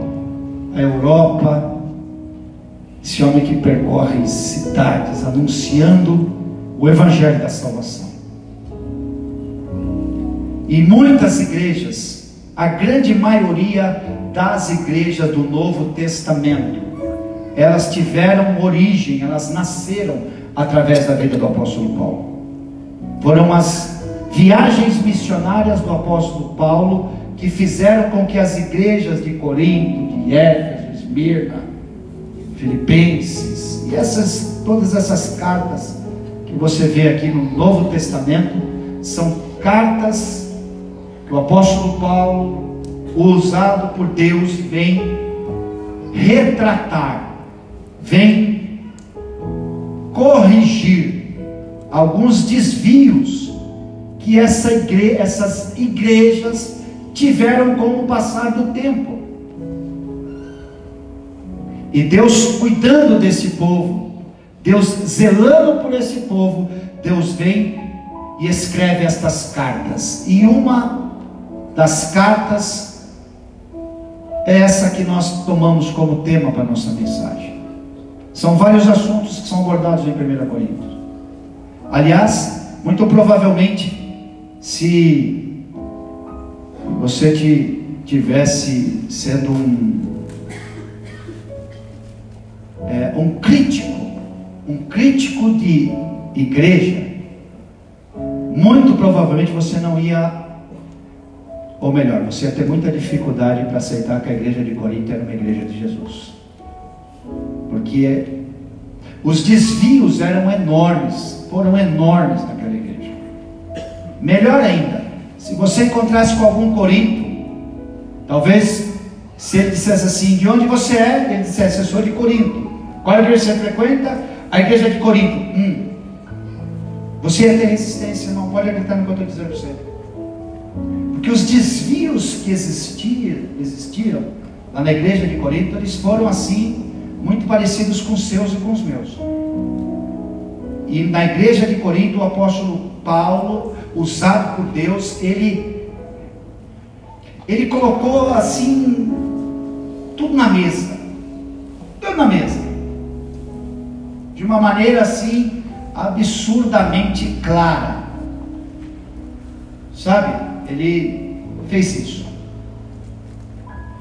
a Europa, esse homem que percorre cidades anunciando o Evangelho da salvação. E muitas igrejas, a grande maioria das igrejas do Novo Testamento, elas tiveram origem, elas nasceram através da vida do apóstolo Paulo. Foram as viagens missionárias do apóstolo Paulo que fizeram com que as igrejas de Corinto, de Éfeso, Esmirna, Filipenses e essas todas essas cartas que você vê aqui no Novo Testamento são cartas o apóstolo Paulo, usado por Deus, vem retratar, vem corrigir alguns desvios que essa igre essas igrejas tiveram com o passar do tempo. E Deus cuidando desse povo, Deus zelando por esse povo, Deus vem e escreve estas cartas. E uma das cartas é essa que nós tomamos como tema para a nossa mensagem. São vários assuntos que são abordados em 1 Coríntios. Aliás, muito provavelmente, se você tivesse sendo um é, um crítico, um crítico de igreja, muito provavelmente você não ia, ou melhor, você ia ter muita dificuldade para aceitar que a igreja de Corinto era uma igreja de Jesus, porque os desvios eram enormes, foram enormes naquela igreja. Melhor ainda, se você encontrasse com algum Corinto, talvez se ele dissesse assim, de onde você é? Ele dissesse, eu sou de Corinto. Qual é igreja você frequenta? A igreja de Corinto. Hum. Você ia ter resistência, não pode acreditar no que eu estou dizendo para você. Porque os desvios que existiam, existiram lá na igreja de Corinto, eles foram assim, muito parecidos com os seus e com os meus. E na igreja de Corinto, o apóstolo Paulo, usado por Deus, ele, ele colocou assim, tudo na mesa. Tudo na mesa de uma maneira assim absurdamente clara. Sabe? Ele fez isso.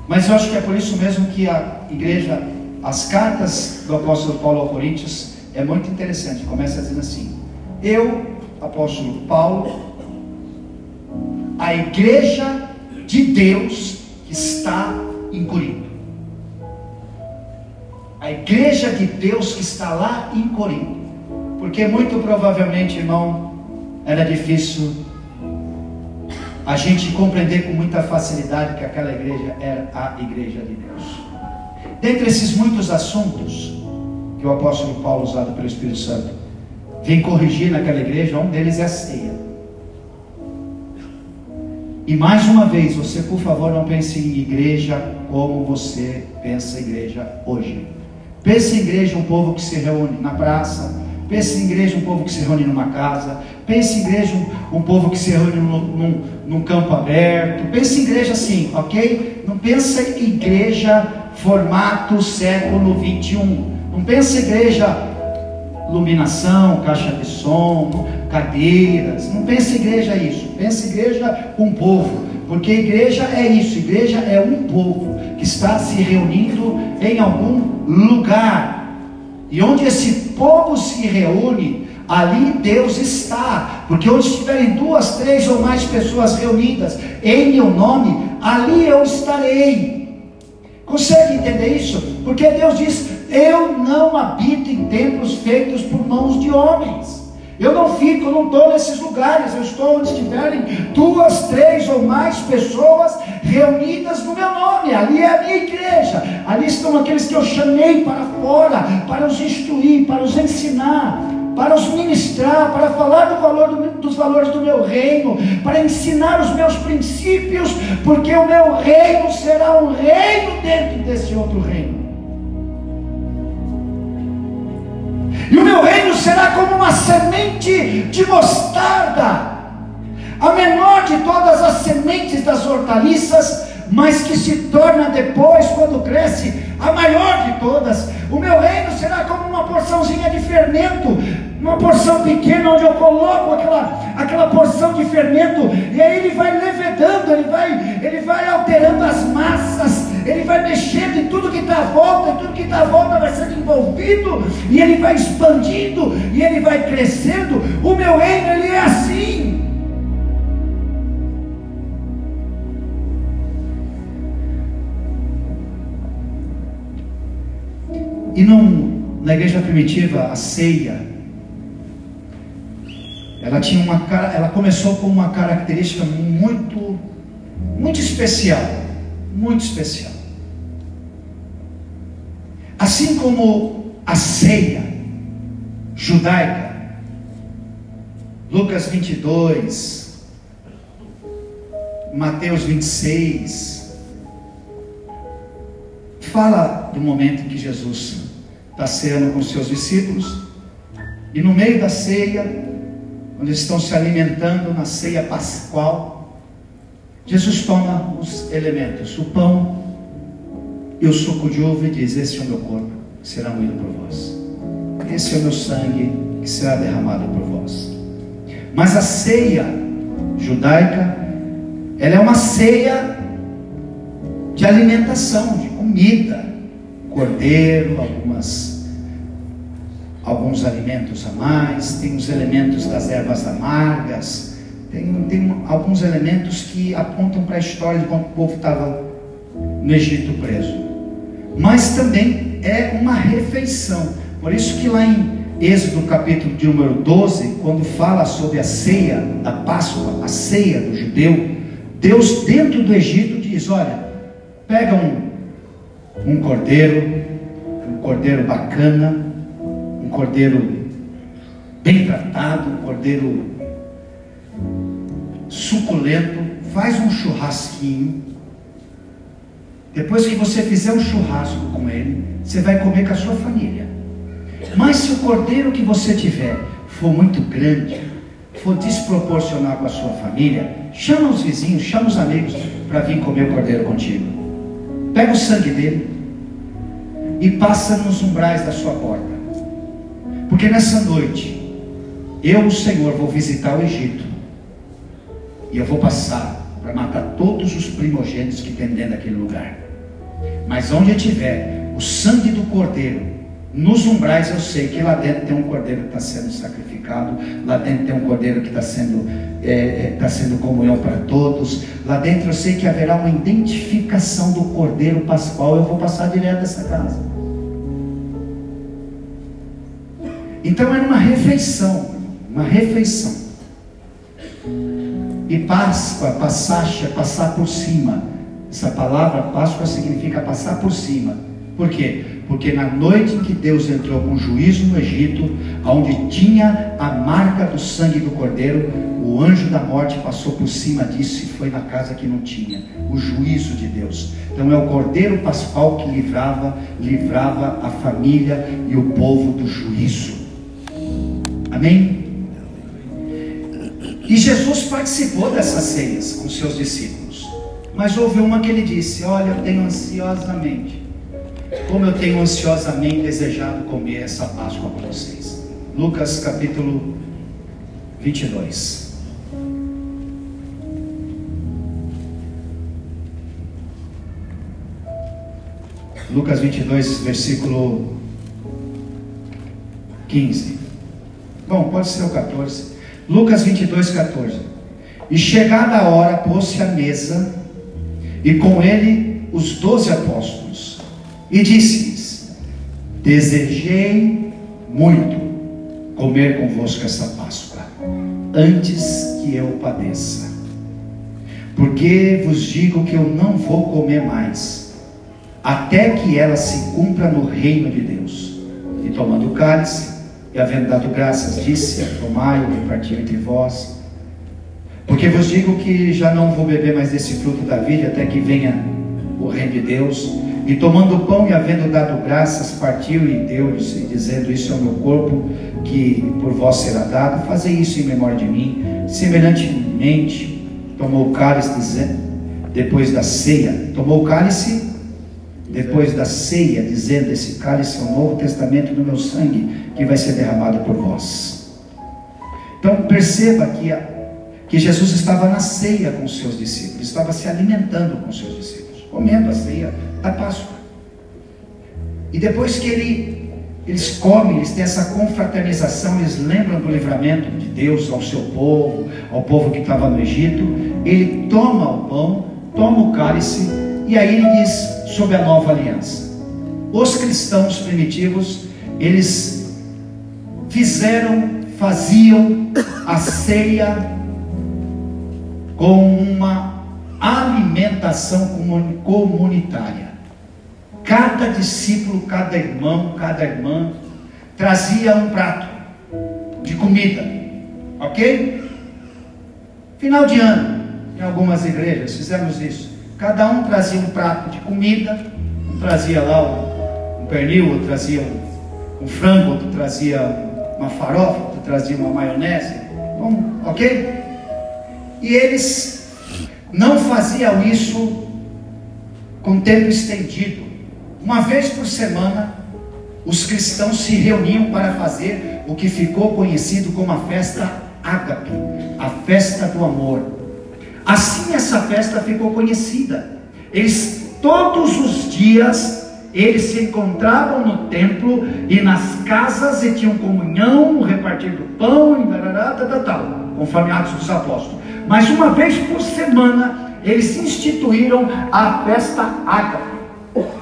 Mas eu acho que é por isso mesmo que a igreja, as cartas do apóstolo Paulo ao Coríntios é muito interessante. Começa dizendo assim: Eu, apóstolo Paulo, a igreja de Deus que está em Corinto a igreja de Deus que está lá em Corinto. Porque muito provavelmente, irmão, era difícil a gente compreender com muita facilidade que aquela igreja era a igreja de Deus. Dentre esses muitos assuntos que o apóstolo Paulo, usado pelo Espírito Santo, vem corrigir naquela igreja, um deles é a ceia. E mais uma vez, você por favor não pense em igreja como você pensa igreja hoje. Pense em igreja um povo que se reúne na praça. Pense em igreja um povo que se reúne numa casa. Pense em igreja um, um povo que se reúne num, num, num, campo aberto. Pense em igreja assim, ok? Não pensa em igreja formato século 21. Não pense em igreja iluminação, caixa de som, cadeiras. Não pense em igreja isso. Pense em igreja um povo. Porque igreja é isso, igreja é um povo que está se reunindo em algum lugar. E onde esse povo se reúne, ali Deus está. Porque onde estiverem duas, três ou mais pessoas reunidas em meu nome, ali eu estarei. Consegue entender isso? Porque Deus diz: Eu não habito em templos feitos por mãos de homens. Eu não fico, não estou nesses lugares, eu estou onde estiverem duas, três ou mais pessoas reunidas no meu nome. Ali é a minha igreja, ali estão aqueles que eu chamei para fora, para os instruir, para os ensinar, para os ministrar, para falar do valor do, dos valores do meu reino, para ensinar os meus princípios, porque o meu reino será um reino dentro desse outro reino. e o meu reino será como uma semente de mostarda, a menor de todas as sementes das hortaliças, mas que se torna depois, quando cresce, a maior de todas. O meu reino será como uma porçãozinha de fermento, uma porção pequena onde eu coloco aquela, aquela porção de fermento, e aí ele vai levedando, ele vai, ele vai alterando as massas, ele vai mexendo em tudo que está à volta, e tudo que está à volta vai sendo envolvido, e ele vai expandindo, e ele vai crescendo. O meu reino ele é assim. E não na igreja primitiva, a ceia, ela tinha uma ela começou com uma característica muito muito especial, muito especial. Assim como a ceia judaica, Lucas 22, Mateus 26, fala do momento em que Jesus está ceando com seus discípulos, e no meio da ceia, quando estão se alimentando na ceia pascual, Jesus toma os elementos, o pão e o suco de uva e diz: Este é o meu corpo, que será moído por vós. Esse é o meu sangue, que será derramado por vós. Mas a ceia judaica, ela é uma ceia de alimentação, de comida, cordeiro, algumas alguns alimentos a mais, tem os elementos das ervas amargas, tem, tem alguns elementos que apontam para a história de quando o povo estava no Egito preso mas também é uma refeição. Por isso que lá em Êxodo capítulo de número 12, quando fala sobre a ceia da Páscoa, a ceia do judeu, Deus dentro do Egito diz: olha, pega um, um cordeiro, um cordeiro bacana, um cordeiro bem tratado, um cordeiro suculento, faz um churrasquinho, depois que você fizer um churrasco com ele, você vai comer com a sua família. Mas se o cordeiro que você tiver for muito grande, for desproporcional com a sua família, chama os vizinhos, chama os amigos para vir comer o cordeiro contigo. Pega o sangue dele e passa nos umbrais da sua porta. Porque nessa noite, eu, o Senhor, vou visitar o Egito. E eu vou passar para matar todos os primogênitos que tem dentro daquele lugar. Mas onde tiver o sangue do cordeiro, nos umbrais eu sei que lá dentro tem um cordeiro que está sendo sacrificado, lá dentro tem um cordeiro que está sendo, é, é, tá sendo comunhão para todos, lá dentro eu sei que haverá uma identificação do cordeiro pascual, eu vou passar direto dessa casa. Então era uma refeição, uma refeição. E Páscoa, passacha, passar por cima essa palavra Páscoa significa passar por cima. Por quê? Porque na noite em que Deus entrou com juízo no Egito, onde tinha a marca do sangue do cordeiro, o anjo da morte passou por cima disso e foi na casa que não tinha. O juízo de Deus. Então é o cordeiro pascal que livrava, livrava a família e o povo do juízo. Amém? E Jesus participou dessas ceias com seus discípulos. Mas houve uma que ele disse: Olha, eu tenho ansiosamente, como eu tenho ansiosamente desejado comer essa Páscoa com vocês. Lucas capítulo 22. Lucas 22, versículo 15. Bom, pode ser o 14. Lucas 22, 14. E chegada a hora, pôs-se à mesa e com ele os doze apóstolos, e disse-lhes: Desejei muito comer convosco essa Páscoa, antes que eu padeça. Porque vos digo que eu não vou comer mais, até que ela se cumpra no reino de Deus. E tomando o cálice, e havendo dado graças, disse: Tomai e repartiu entre vós porque vos digo que já não vou beber mais desse fruto da vida até que venha o reino de Deus. E tomando o pão e havendo dado graças, partiu e deu-lhes, dizendo: Isso é o meu corpo, que por vós será dado. Fazei isso em memória de mim. Semelhantemente, tomou o cálice, dizendo, depois da ceia, tomou o cálice, depois da ceia, dizendo: Esse cálice é o novo testamento do meu sangue, que vai ser derramado por vós. Então perceba que a que Jesus estava na ceia com os seus discípulos, estava se alimentando com os seus discípulos, comendo a ceia da Páscoa. E depois que ele, eles comem, eles têm essa confraternização, eles lembram do livramento de Deus ao seu povo, ao povo que estava no Egito, ele toma o pão, toma o cálice, e aí ele diz sobre a nova aliança. Os cristãos primitivos, eles fizeram, faziam a ceia com uma alimentação comunitária. Cada discípulo, cada irmão, cada irmã trazia um prato de comida, ok? Final de ano, em algumas igrejas fizemos isso. Cada um trazia um prato de comida, um trazia lá um, um pernil, outro trazia um, um, frango, outro trazia uma farofa, outro trazia uma maionese, ok? E eles não faziam isso com tempo estendido. Uma vez por semana, os cristãos se reuniam para fazer o que ficou conhecido como a festa ágape, a festa do amor. Assim essa festa ficou conhecida. Eles todos os dias eles se encontravam no templo e nas casas e tinham comunhão, repartir do pão e tal, tal, tal, conforme Atos dos Apóstolos. Mas uma vez por semana eles instituíram a festa ágape.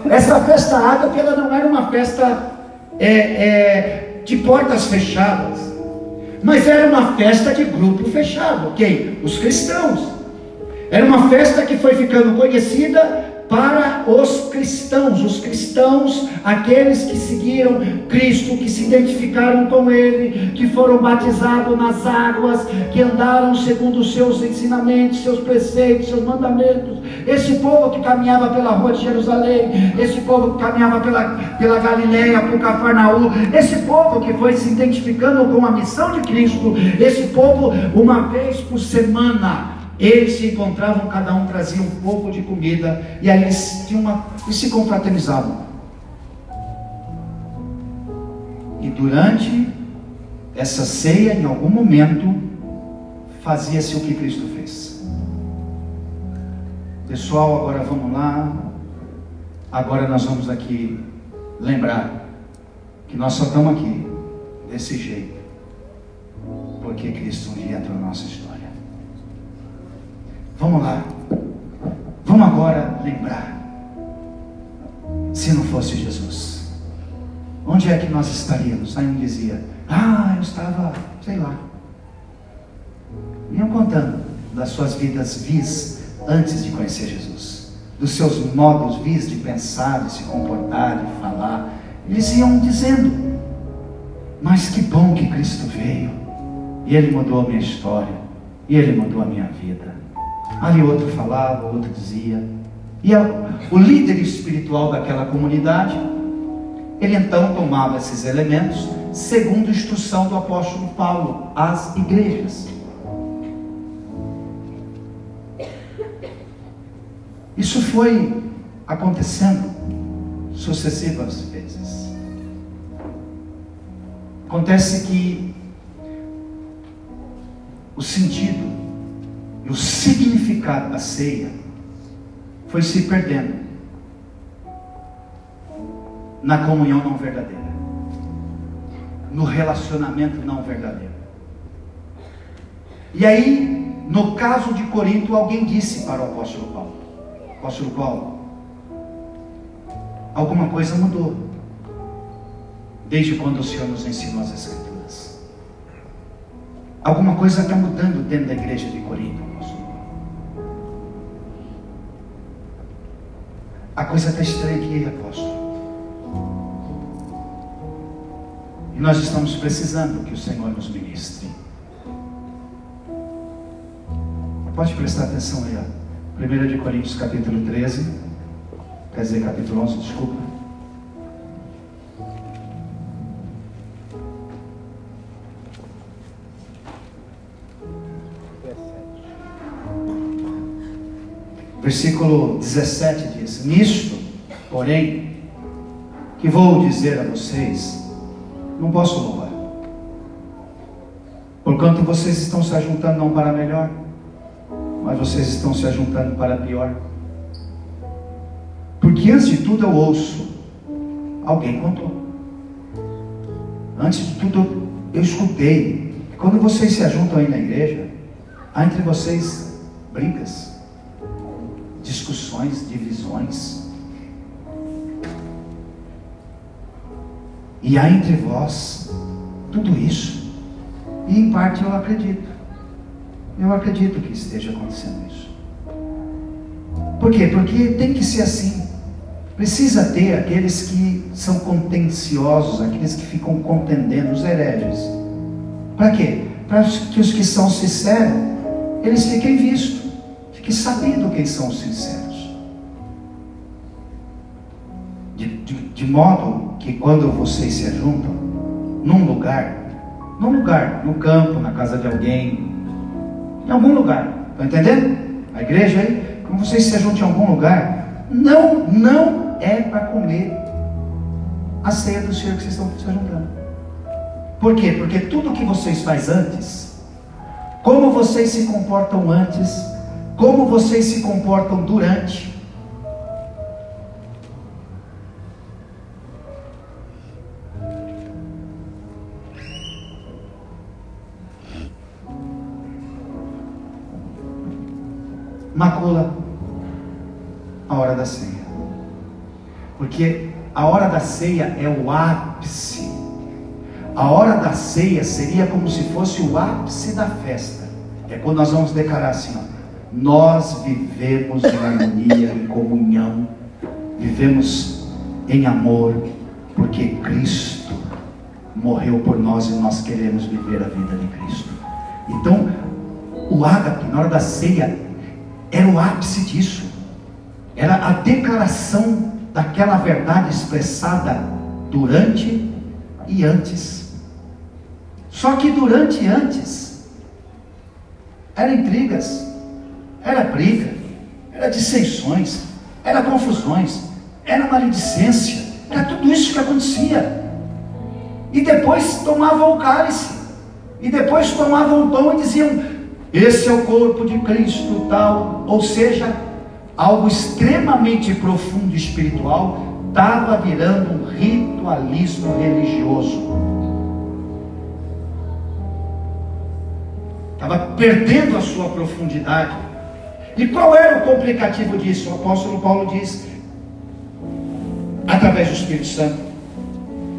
Essa festa ágape ela não era uma festa é, é, de portas fechadas, mas era uma festa de grupo fechado, ok? Os cristãos. Era uma festa que foi ficando conhecida para os cristãos, os cristãos, aqueles que seguiram Cristo, que se identificaram com Ele, que foram batizados nas águas, que andaram segundo os seus ensinamentos, seus preceitos, seus mandamentos. Esse povo que caminhava pela rua de Jerusalém, esse povo que caminhava pela, pela Galileia, por Cafarnaú, esse povo que foi se identificando com a missão de Cristo, esse povo, uma vez por semana, eles se encontravam, cada um trazia um pouco de comida, e aí eles, tinham uma, se confraternizavam. E durante essa ceia, em algum momento, fazia-se o que Cristo fez. Pessoal, agora vamos lá. Agora nós vamos aqui lembrar que nós só estamos aqui desse jeito, porque Cristo entrou na nossa história. Vamos lá. Vamos agora lembrar. Se não fosse Jesus, onde é que nós estaríamos? Aí um dizia: Ah, eu estava, sei lá. Iam contando das suas vidas vis antes de conhecer Jesus, dos seus modos vis de pensar, de se comportar, de falar. Eles iam dizendo: Mas que bom que Cristo veio, e Ele mudou a minha história, e Ele mudou a minha vida. Ali outro falava, outro dizia. E a, o líder espiritual daquela comunidade, ele então tomava esses elementos, segundo a instrução do apóstolo Paulo, às igrejas. Isso foi acontecendo sucessivas vezes. Acontece que o sentido e o significado da ceia foi se perdendo na comunhão não verdadeira, no relacionamento não verdadeiro. E aí, no caso de Corinto, alguém disse para o apóstolo Paulo: Apóstolo Paulo, alguma coisa mudou desde quando o Senhor nos ensinou as Escrituras. Alguma coisa está mudando dentro da igreja de Corinto. A coisa está estranha aqui, apóstolo. E nós estamos precisando que o Senhor nos ministre. Pode prestar atenção aí, ó. 1 de Coríntios capítulo 13. Quer dizer, capítulo 11, desculpa. Versículo 17 diz: Nisto, porém, que vou dizer a vocês, não posso louvar. Porquanto vocês estão se ajuntando não para melhor, mas vocês estão se ajuntando para pior. Porque antes de tudo eu ouço, alguém contou. Antes de tudo eu escutei. Quando vocês se ajuntam aí na igreja, há entre vocês brigas discussões, divisões. E há entre vós tudo isso. E em parte eu acredito. Eu acredito que esteja acontecendo isso. Por quê? Porque tem que ser assim. Precisa ter aqueles que são contenciosos, aqueles que ficam contendendo, os hereges. Para quê? Para que os que são sinceros, eles fiquem vistos, fiquem sabendo quem são os sinceros. De, de, de modo que quando vocês se juntam num lugar, num lugar, no campo, na casa de alguém, em algum lugar, está entendendo? A igreja aí, quando vocês se juntam em algum lugar, não, não é para comer a ceia do Senhor que vocês estão se juntando. Por quê? Porque tudo que vocês fazem antes, como vocês se comportam antes, como vocês se comportam durante, macula a hora da ceia. Porque a hora da ceia é o ápice. A hora da ceia seria como se fosse o ápice da festa. É quando nós vamos declarar assim: ó, nós vivemos em harmonia, em comunhão, vivemos em amor, porque Cristo morreu por nós e nós queremos viver a vida de Cristo. Então, o ágape, na hora da ceia, era o ápice disso. Era a declaração daquela verdade expressada durante e antes. Só que durante e antes era intrigas, era briga, era dissensões, era confusões, era maledicência, era tudo isso que acontecia. E depois tomavam o cálice, e depois tomavam o pão e diziam: esse é o corpo de Cristo, tal. Ou seja, algo extremamente profundo e espiritual estava virando um ritualismo religioso. Estava perdendo a sua profundidade. E qual era o complicativo disso? O apóstolo Paulo diz, através do Espírito Santo: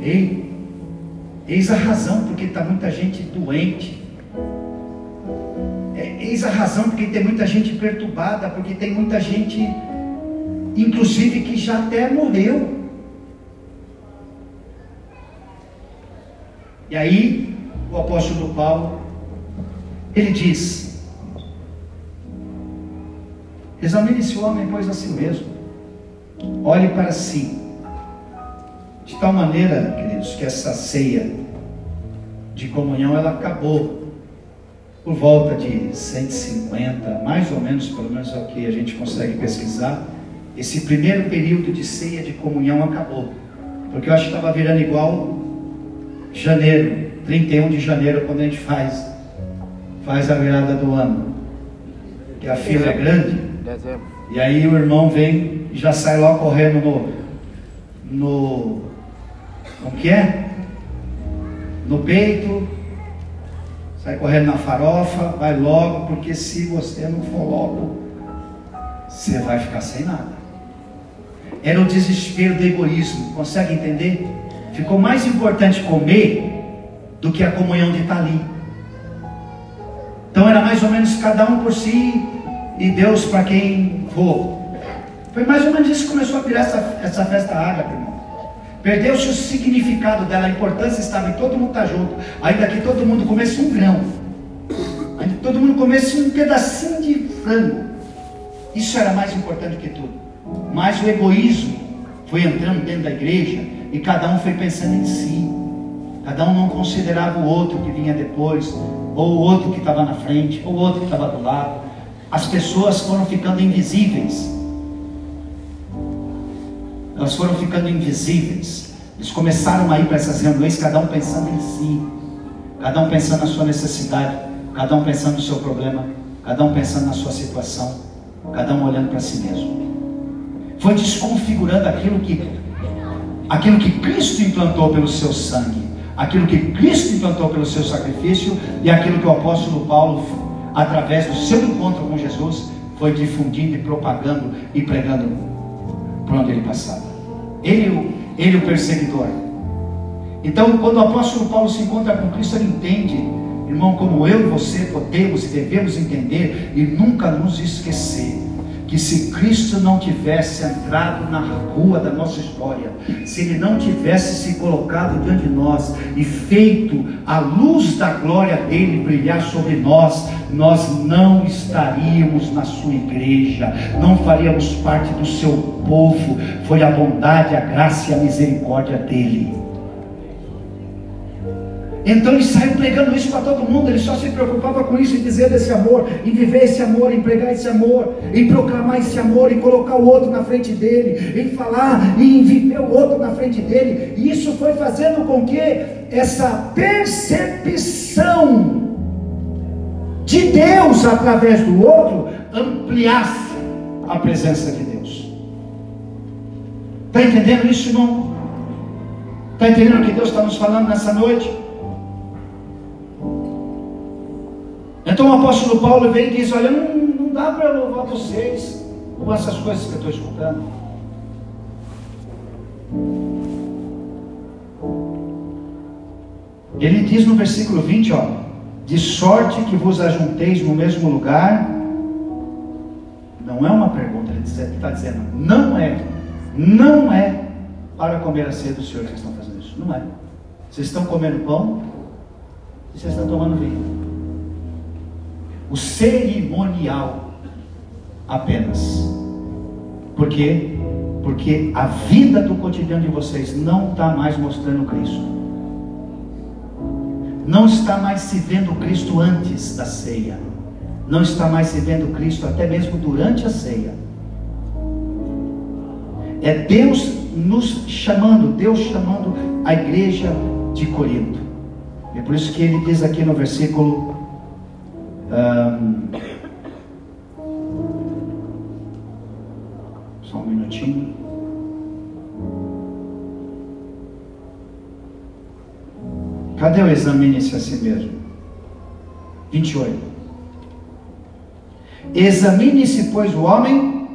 Ei, eis a razão porque está muita gente doente Eis a razão porque tem muita gente perturbada, porque tem muita gente, inclusive, que já até morreu. E aí, o apóstolo Paulo, ele diz: examine esse homem, pois a si mesmo, olhe para si, de tal maneira, queridos, que essa ceia de comunhão ela acabou por volta de 150, mais ou menos, pelo menos é o que a gente consegue pesquisar, esse primeiro período de ceia de comunhão acabou. Porque eu acho que estava virando igual janeiro, 31 de janeiro, quando a gente faz, faz a virada do ano. Que a fila é grande. E aí o irmão vem e já sai logo correndo no. no como que é? No peito, sai correndo na farofa, vai logo, porque se você não for logo, você vai ficar sem nada. Era o desespero do egoísmo, consegue entender? Ficou mais importante comer do que a comunhão de estar ali. Então era mais ou menos cada um por si e Deus para quem for. Foi mais ou menos isso que começou a virar essa, essa festa ágape, irmão. Perdeu-se o significado dela, a importância estava em todo mundo estar junto. Ainda que todo mundo comesse um grão. Ainda que todo mundo comesse um pedacinho de frango. Isso era mais importante que tudo. Mas o egoísmo foi entrando dentro da igreja e cada um foi pensando em si. Cada um não considerava o outro que vinha depois, ou o outro que estava na frente, ou o outro que estava do lado. As pessoas foram ficando invisíveis. Elas foram ficando invisíveis. Eles começaram a ir para essas reuniões, cada um pensando em si, cada um pensando na sua necessidade, cada um pensando no seu problema, cada um pensando na sua situação, cada um olhando para si mesmo. Foi desconfigurando aquilo que aquilo que Cristo implantou pelo seu sangue, aquilo que Cristo implantou pelo seu sacrifício e aquilo que o apóstolo Paulo, através do seu encontro com Jesus, foi difundindo e propagando e pregando por onde ele passava. Ele, ele o perseguidor. Então, quando o apóstolo Paulo se encontra com Cristo, ele entende, irmão, como eu e você podemos e devemos entender e nunca nos esquecer que se Cristo não tivesse entrado na rua da nossa história, se Ele não tivesse se colocado diante de nós e feito a luz da glória dele brilhar sobre nós, nós não estaríamos na sua igreja, não faríamos parte do seu povo. Foi a bondade, a graça e a misericórdia dele. Então ele saiu pregando isso para todo mundo, ele só se preocupava com isso, em dizer desse amor, em viver esse amor, em pregar esse amor, em proclamar esse amor, em colocar o outro na frente dele, em falar e em viver o outro na frente dele. E isso foi fazendo com que essa percepção de Deus através do outro ampliasse a presença de Deus. Está entendendo isso, irmão? Está entendendo o que Deus está nos falando nessa noite? Então o apóstolo Paulo vem e diz: Olha, não, não dá para louvar vocês com essas coisas que eu estou escutando. Ele diz no versículo 20: ó, De sorte que vos ajunteis no mesmo lugar. Não é uma pergunta, ele está dizendo: Não é, não é para comer a ceia do Senhor que estão fazendo isso. Não é. Vocês estão comendo pão e vocês estão tomando vinho o cerimonial apenas. Por quê? Porque a vida do cotidiano de vocês não está mais mostrando Cristo. Não está mais se vendo Cristo antes da ceia. Não está mais se vendo Cristo até mesmo durante a ceia. É Deus nos chamando, Deus chamando a igreja de Corinto. É por isso que ele diz aqui no versículo um, só um minutinho. Cadê o examine-se a si mesmo? 28. Examine-se, pois, o homem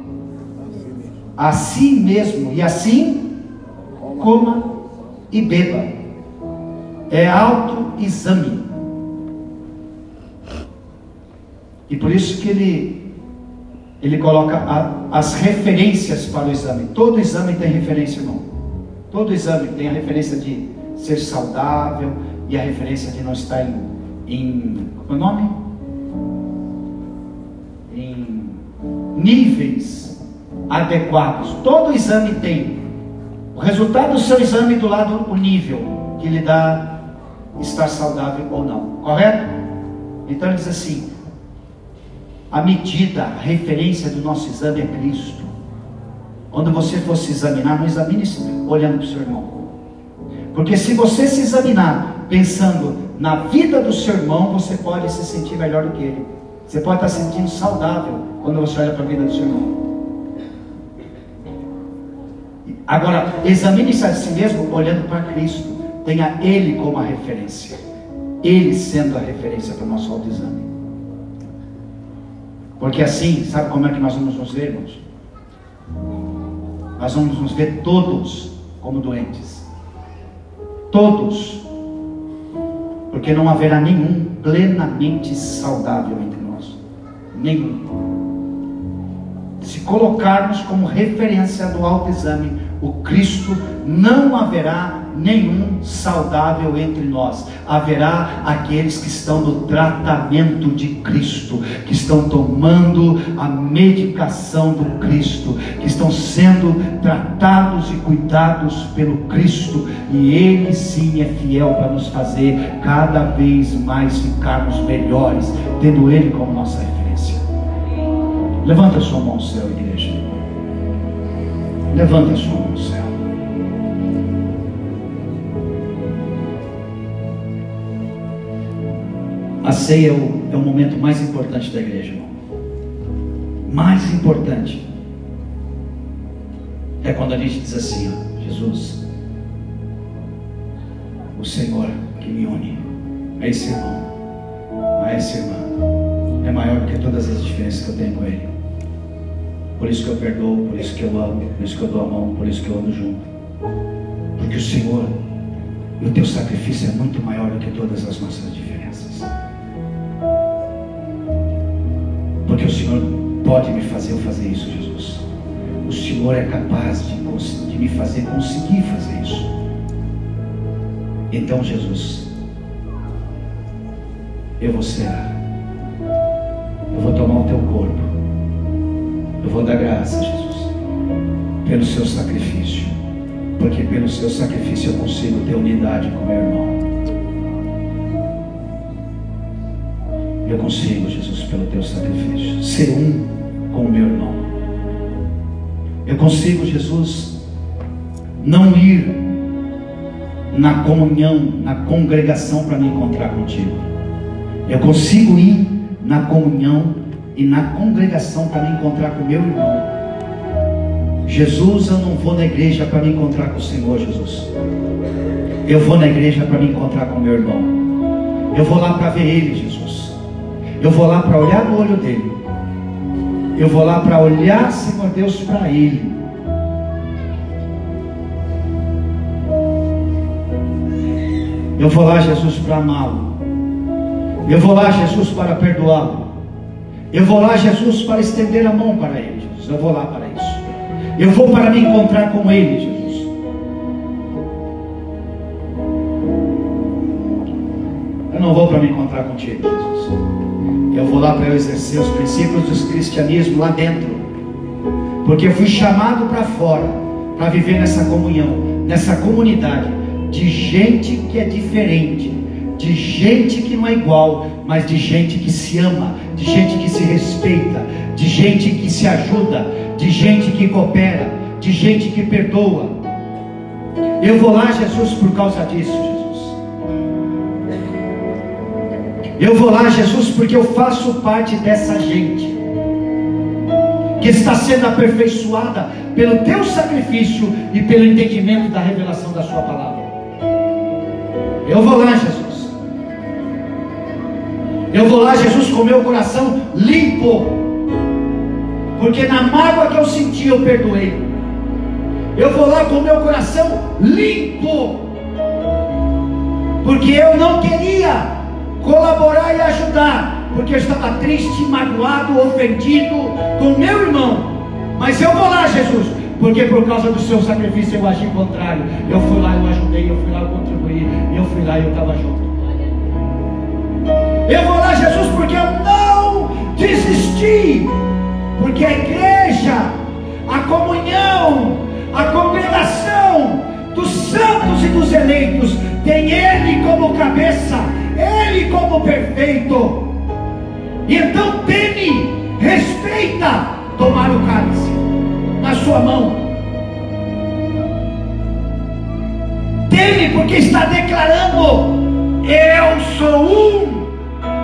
a si mesmo, e assim coma e beba. É autoexame. E por isso que ele, ele coloca a, as referências para o exame. Todo exame tem referência, irmão. Todo exame tem a referência de ser saudável e a referência de não estar em, em como é o nome? Em níveis adequados. Todo exame tem. O resultado do seu exame do lado o nível que lhe dá estar saudável ou não. Correto? Então ele diz assim: a medida, a referência do nosso exame é Cristo. Quando você for se examinar, não examine se olhando para o seu irmão. Porque se você se examinar pensando na vida do seu irmão, você pode se sentir melhor do que ele. Você pode estar se sentindo saudável quando você olha para a vida do seu irmão. Agora, examine-se a si mesmo olhando para Cristo. Tenha Ele como a referência. Ele sendo a referência para o nosso autoexame. Porque assim, sabe como é que nós vamos nos ver, irmãos? Nós vamos nos ver todos como doentes. Todos. Porque não haverá nenhum plenamente saudável entre nós. Nenhum. Se colocarmos como referência do autoexame o Cristo, não haverá nenhum saudável entre nós. Haverá aqueles que estão no tratamento de Cristo, que estão tomando a medicação do Cristo, que estão sendo tratados e cuidados pelo Cristo, e Ele sim é fiel para nos fazer cada vez mais ficarmos melhores, tendo Ele como nossa referência. Levanta a sua mão céu, igreja. Levanta a sua mão céu. A ceia é o, é o momento mais importante da igreja, irmão. Mais importante. É quando a gente diz assim, ó, Jesus, o Senhor que me une a esse irmão, a essa irmã, é maior do que todas as diferenças que eu tenho com ele. Por isso que eu perdoo, por isso que eu amo, por isso que eu dou a mão, por isso que eu ando junto. Porque o Senhor o teu sacrifício é muito maior do que todas as nossas diferenças. Porque o Senhor pode me fazer eu fazer isso, Jesus. O Senhor é capaz de, de me fazer conseguir fazer isso. Então, Jesus, eu vou cear. Eu vou tomar o teu corpo. Eu vou dar graça, Jesus, pelo seu sacrifício. Porque pelo seu sacrifício eu consigo ter unidade com meu irmão. Eu consigo, Jesus, pelo teu sacrifício, ser um com o meu irmão. Eu consigo, Jesus, não ir na comunhão, na congregação para me encontrar contigo. Eu consigo ir na comunhão e na congregação para me encontrar com meu irmão. Jesus, eu não vou na igreja para me encontrar com o Senhor Jesus. Eu vou na igreja para me encontrar com meu irmão. Eu vou lá para ver ele, Jesus. Eu vou lá para olhar no olho dele. Eu vou lá para olhar, Senhor Deus, para ele. Eu vou lá, Jesus, para amá-lo. Eu vou lá, Jesus, para perdoá-lo. Eu vou lá, Jesus, para estender a mão para ele, Jesus. Eu vou lá para isso. Eu vou para me encontrar com ele, Jesus. Eu não vou para me encontrar contigo, Jesus. Lá para eu exercer os princípios do cristianismo lá dentro. Porque eu fui chamado para fora para viver nessa comunhão, nessa comunidade de gente que é diferente, de gente que não é igual, mas de gente que se ama, de gente que se respeita, de gente que se ajuda, de gente que coopera, de gente que perdoa. Eu vou lá, Jesus, por causa disso, Eu vou lá, Jesus, porque eu faço parte dessa gente que está sendo aperfeiçoada pelo teu sacrifício e pelo entendimento da revelação da Sua palavra. Eu vou lá, Jesus. Eu vou lá, Jesus, com meu coração limpo. Porque na mágoa que eu senti, eu perdoei. Eu vou lá com meu coração limpo. Porque eu não queria colaborar e ajudar. Porque eu estava triste, magoado, ofendido com meu irmão. Mas eu vou lá, Jesus. Porque por causa do seu sacrifício eu agi contrário. Eu fui lá, eu ajudei, eu fui lá, eu contribuí. Eu fui lá e eu estava junto. Eu vou lá, Jesus, porque eu não desisti. Porque a igreja, a comunhão, a congregação dos santos e dos eleitos tem Ele como cabeça, Ele como perfeito. E então teme, respeita tomar o cálice na sua mão. Teme porque está declarando: Eu sou um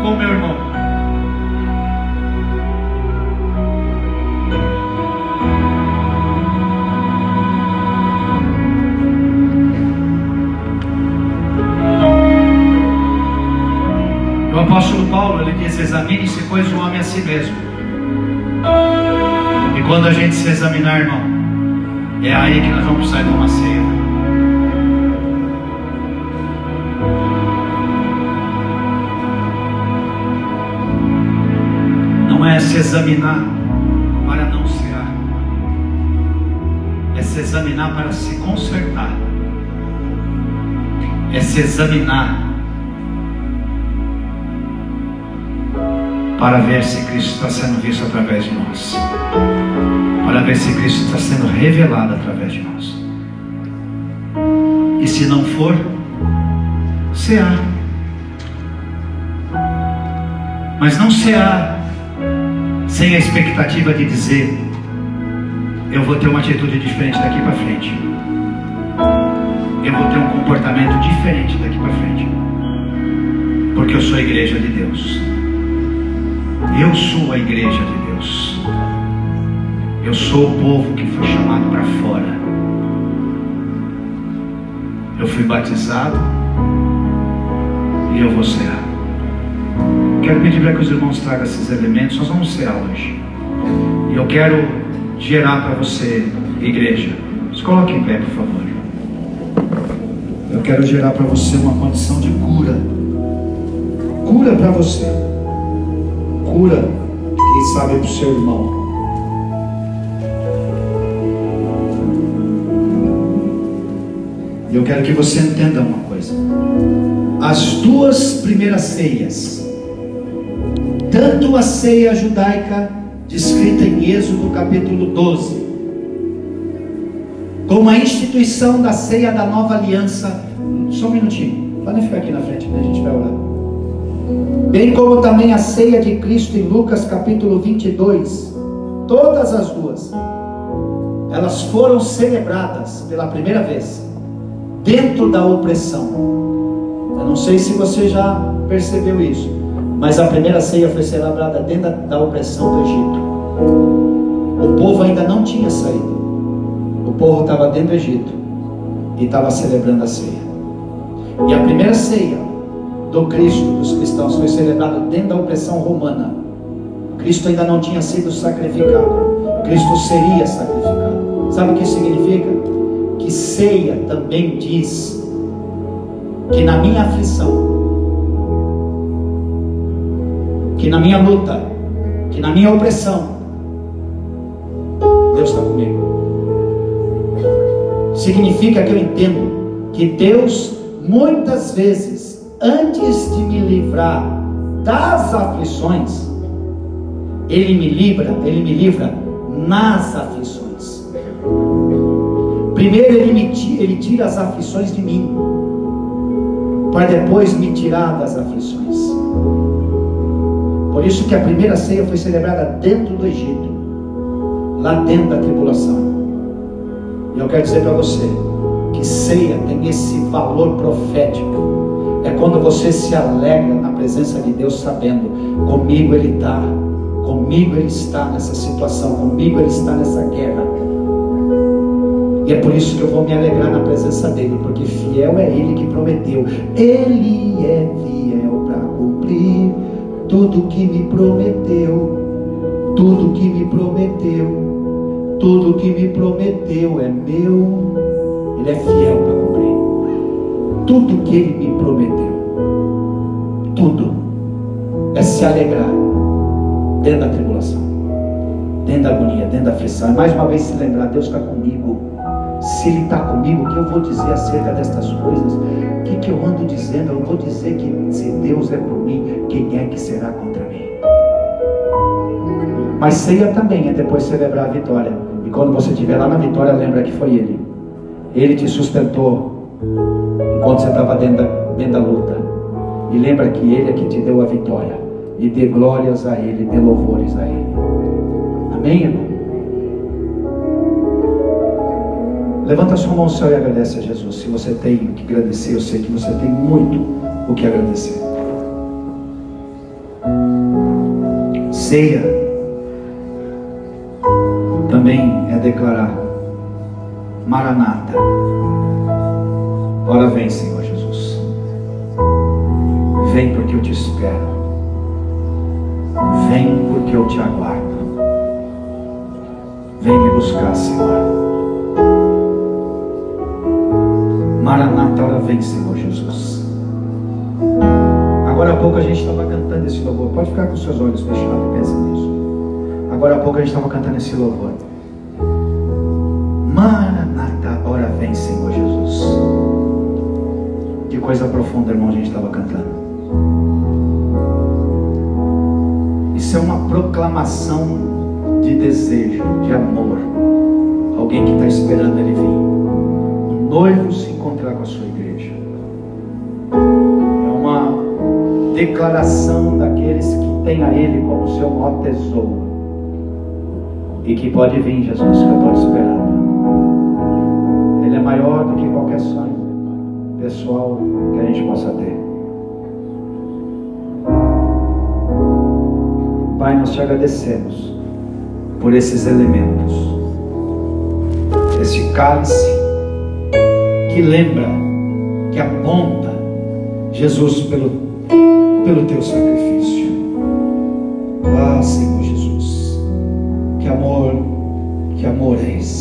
com meu irmão. Examine-se, pois, o homem a si mesmo. E quando a gente se examinar, irmão, é aí que nós vamos sair de uma ceia. é se examinar para não cear, é se examinar para se consertar, é se examinar para ver se Cristo está sendo visto através de nós, para ver se Cristo está sendo revelado através de nós. E se não for, cear. Mas não cear sem a expectativa de dizer: eu vou ter uma atitude diferente daqui para frente. Eu vou ter um comportamento diferente daqui para frente. Porque eu sou a igreja de Deus. Eu sou a igreja de Deus. Eu sou o povo que foi chamado para fora. Eu fui batizado e eu vou ser. Quero pedir para que os irmãos tragam esses elementos. Nós vamos ser hoje. E eu quero gerar para você, igreja. Se coloque em pé, por favor. Eu quero quero gerar para você uma condição de cura. Cura para você. Cura, quem sabe, para o seu irmão. E eu quero que você entenda uma coisa. As duas primeiras ceias, tanto a ceia judaica, descrita em Êxodo capítulo 12, como a instituição da ceia da nova aliança. Só um minutinho, podem ficar aqui na frente, né? a gente vai orar. Bem como também a ceia de Cristo em Lucas capítulo 22, todas as duas, elas foram celebradas pela primeira vez dentro da opressão. Eu não sei se você já percebeu isso, mas a primeira ceia foi celebrada dentro da, opressão do Egito. O povo ainda não tinha saído. O povo estava dentro do Egito e estava celebrando a ceia. E a primeira ceia do Cristo, dos cristãos, foi celebrada dentro da opressão romana. Cristo ainda não tinha sido sacrificado. Cristo seria sacrificado. Sabe o que significa? que ceia também diz que na minha aflição, que na minha luta, que na minha opressão, Deus está comigo. Significa que eu entendo que Deus, muitas vezes, antes de me livrar das aflições, Ele me livra, Ele me livra nas aflições. Primeiro ele, me, ele tira as aflições de mim, para depois me tirar das aflições. Por isso que a primeira ceia foi celebrada dentro do Egito, lá dentro da tribulação. E eu quero dizer para você que ceia tem esse valor profético. É quando você se alegra na presença de Deus, sabendo comigo Ele está, comigo Ele está nessa situação, comigo Ele está nessa guerra. E é por isso que eu vou me alegrar na presença dele, porque fiel é ele que prometeu. Ele é fiel para cumprir tudo que me prometeu. Tudo que me prometeu. Tudo que me prometeu é meu. Ele é fiel para. Tudo que ele me prometeu. Tudo é se alegrar dentro da tribulação, dentro da agonia, dentro da aflição. E mais uma vez se lembrar, Deus está comigo se Ele está comigo, o que eu vou dizer acerca destas coisas? O que, que eu ando dizendo? Eu vou dizer que se Deus é por mim, quem é que será contra mim? Mas ceia também é depois celebrar a vitória. E quando você estiver lá na vitória, lembra que foi Ele. Ele te sustentou enquanto você estava dentro, dentro da luta. E lembra que Ele é que te deu a vitória. E dê glórias a Ele, dê louvores a Ele. Amém, irmão? Levanta sua mão ao céu e agradece a Jesus. Se você tem o que agradecer, eu sei que você tem muito o que agradecer. Ceia também é declarar Maranata. Ora vem, Senhor Jesus. Vem porque eu te espero. Vem porque eu te aguardo. Vem me buscar, Senhor. Maranata, hora vem, Senhor Jesus. Agora há pouco a gente estava cantando esse louvor. Pode ficar com seus olhos fechados e pensa nisso. Agora há pouco a gente estava cantando esse louvor. Maranata, hora vem, Senhor. Que coisa profunda, irmão, a gente estava cantando. Isso é uma proclamação de desejo, de amor. Alguém que está esperando ele vir noivo se encontrar com a sua igreja. É uma declaração daqueles que têm a Ele como seu maior tesouro. E que pode vir, Jesus, que eu estou esperando. Ele é maior do que qualquer sonho pessoal que a gente possa ter. Pai, nós te agradecemos por esses elementos. Esse cálice que lembra, que aponta Jesus pelo, pelo teu sacrifício. Ah, Senhor Jesus, que amor, que amor é esse?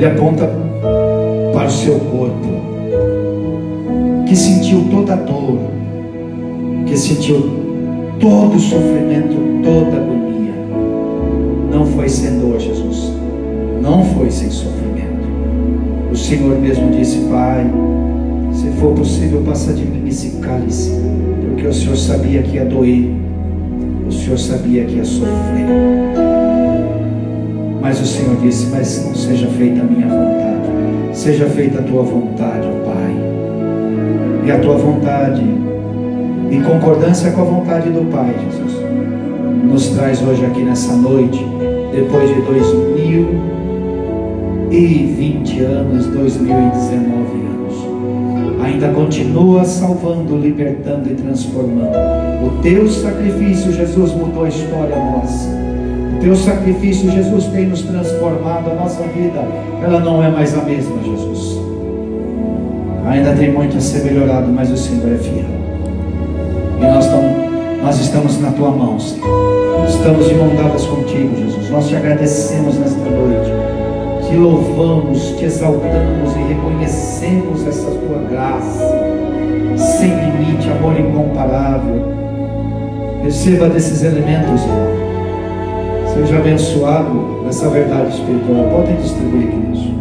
Ele aponta para o seu corpo, que sentiu toda a dor, que sentiu todo o sofrimento, toda a agonia. Não foi sem dor, Jesus, não foi sem sofrimento. O Senhor mesmo disse, Pai, se for possível, passa de mim esse cálice, porque o Senhor sabia que ia doer, o Senhor sabia que ia sofrer. Mas o Senhor disse, mas não seja feita a minha vontade, seja feita a tua vontade, Pai. E a tua vontade, em concordância com a vontade do Pai, Jesus, nos traz hoje aqui nessa noite, depois de dois mil e 20 anos, 2019 anos. Ainda continua salvando, libertando e transformando. O teu sacrifício, Jesus, mudou a história nossa. Teu sacrifício, Jesus, tem nos transformado. A nossa vida, ela não é mais a mesma, Jesus. Ainda tem muito a ser melhorado, mas o Senhor é fiel. E nós, nós estamos na tua mão, Senhor. Estamos de mão dadas contigo, Jesus. Nós te agradecemos nesta noite te louvamos, te exaltamos e reconhecemos essa tua graça, sem limite, amor incomparável. Receba desses elementos, irmão. Seja abençoado nessa verdade espiritual. Podem distribuir, queridos.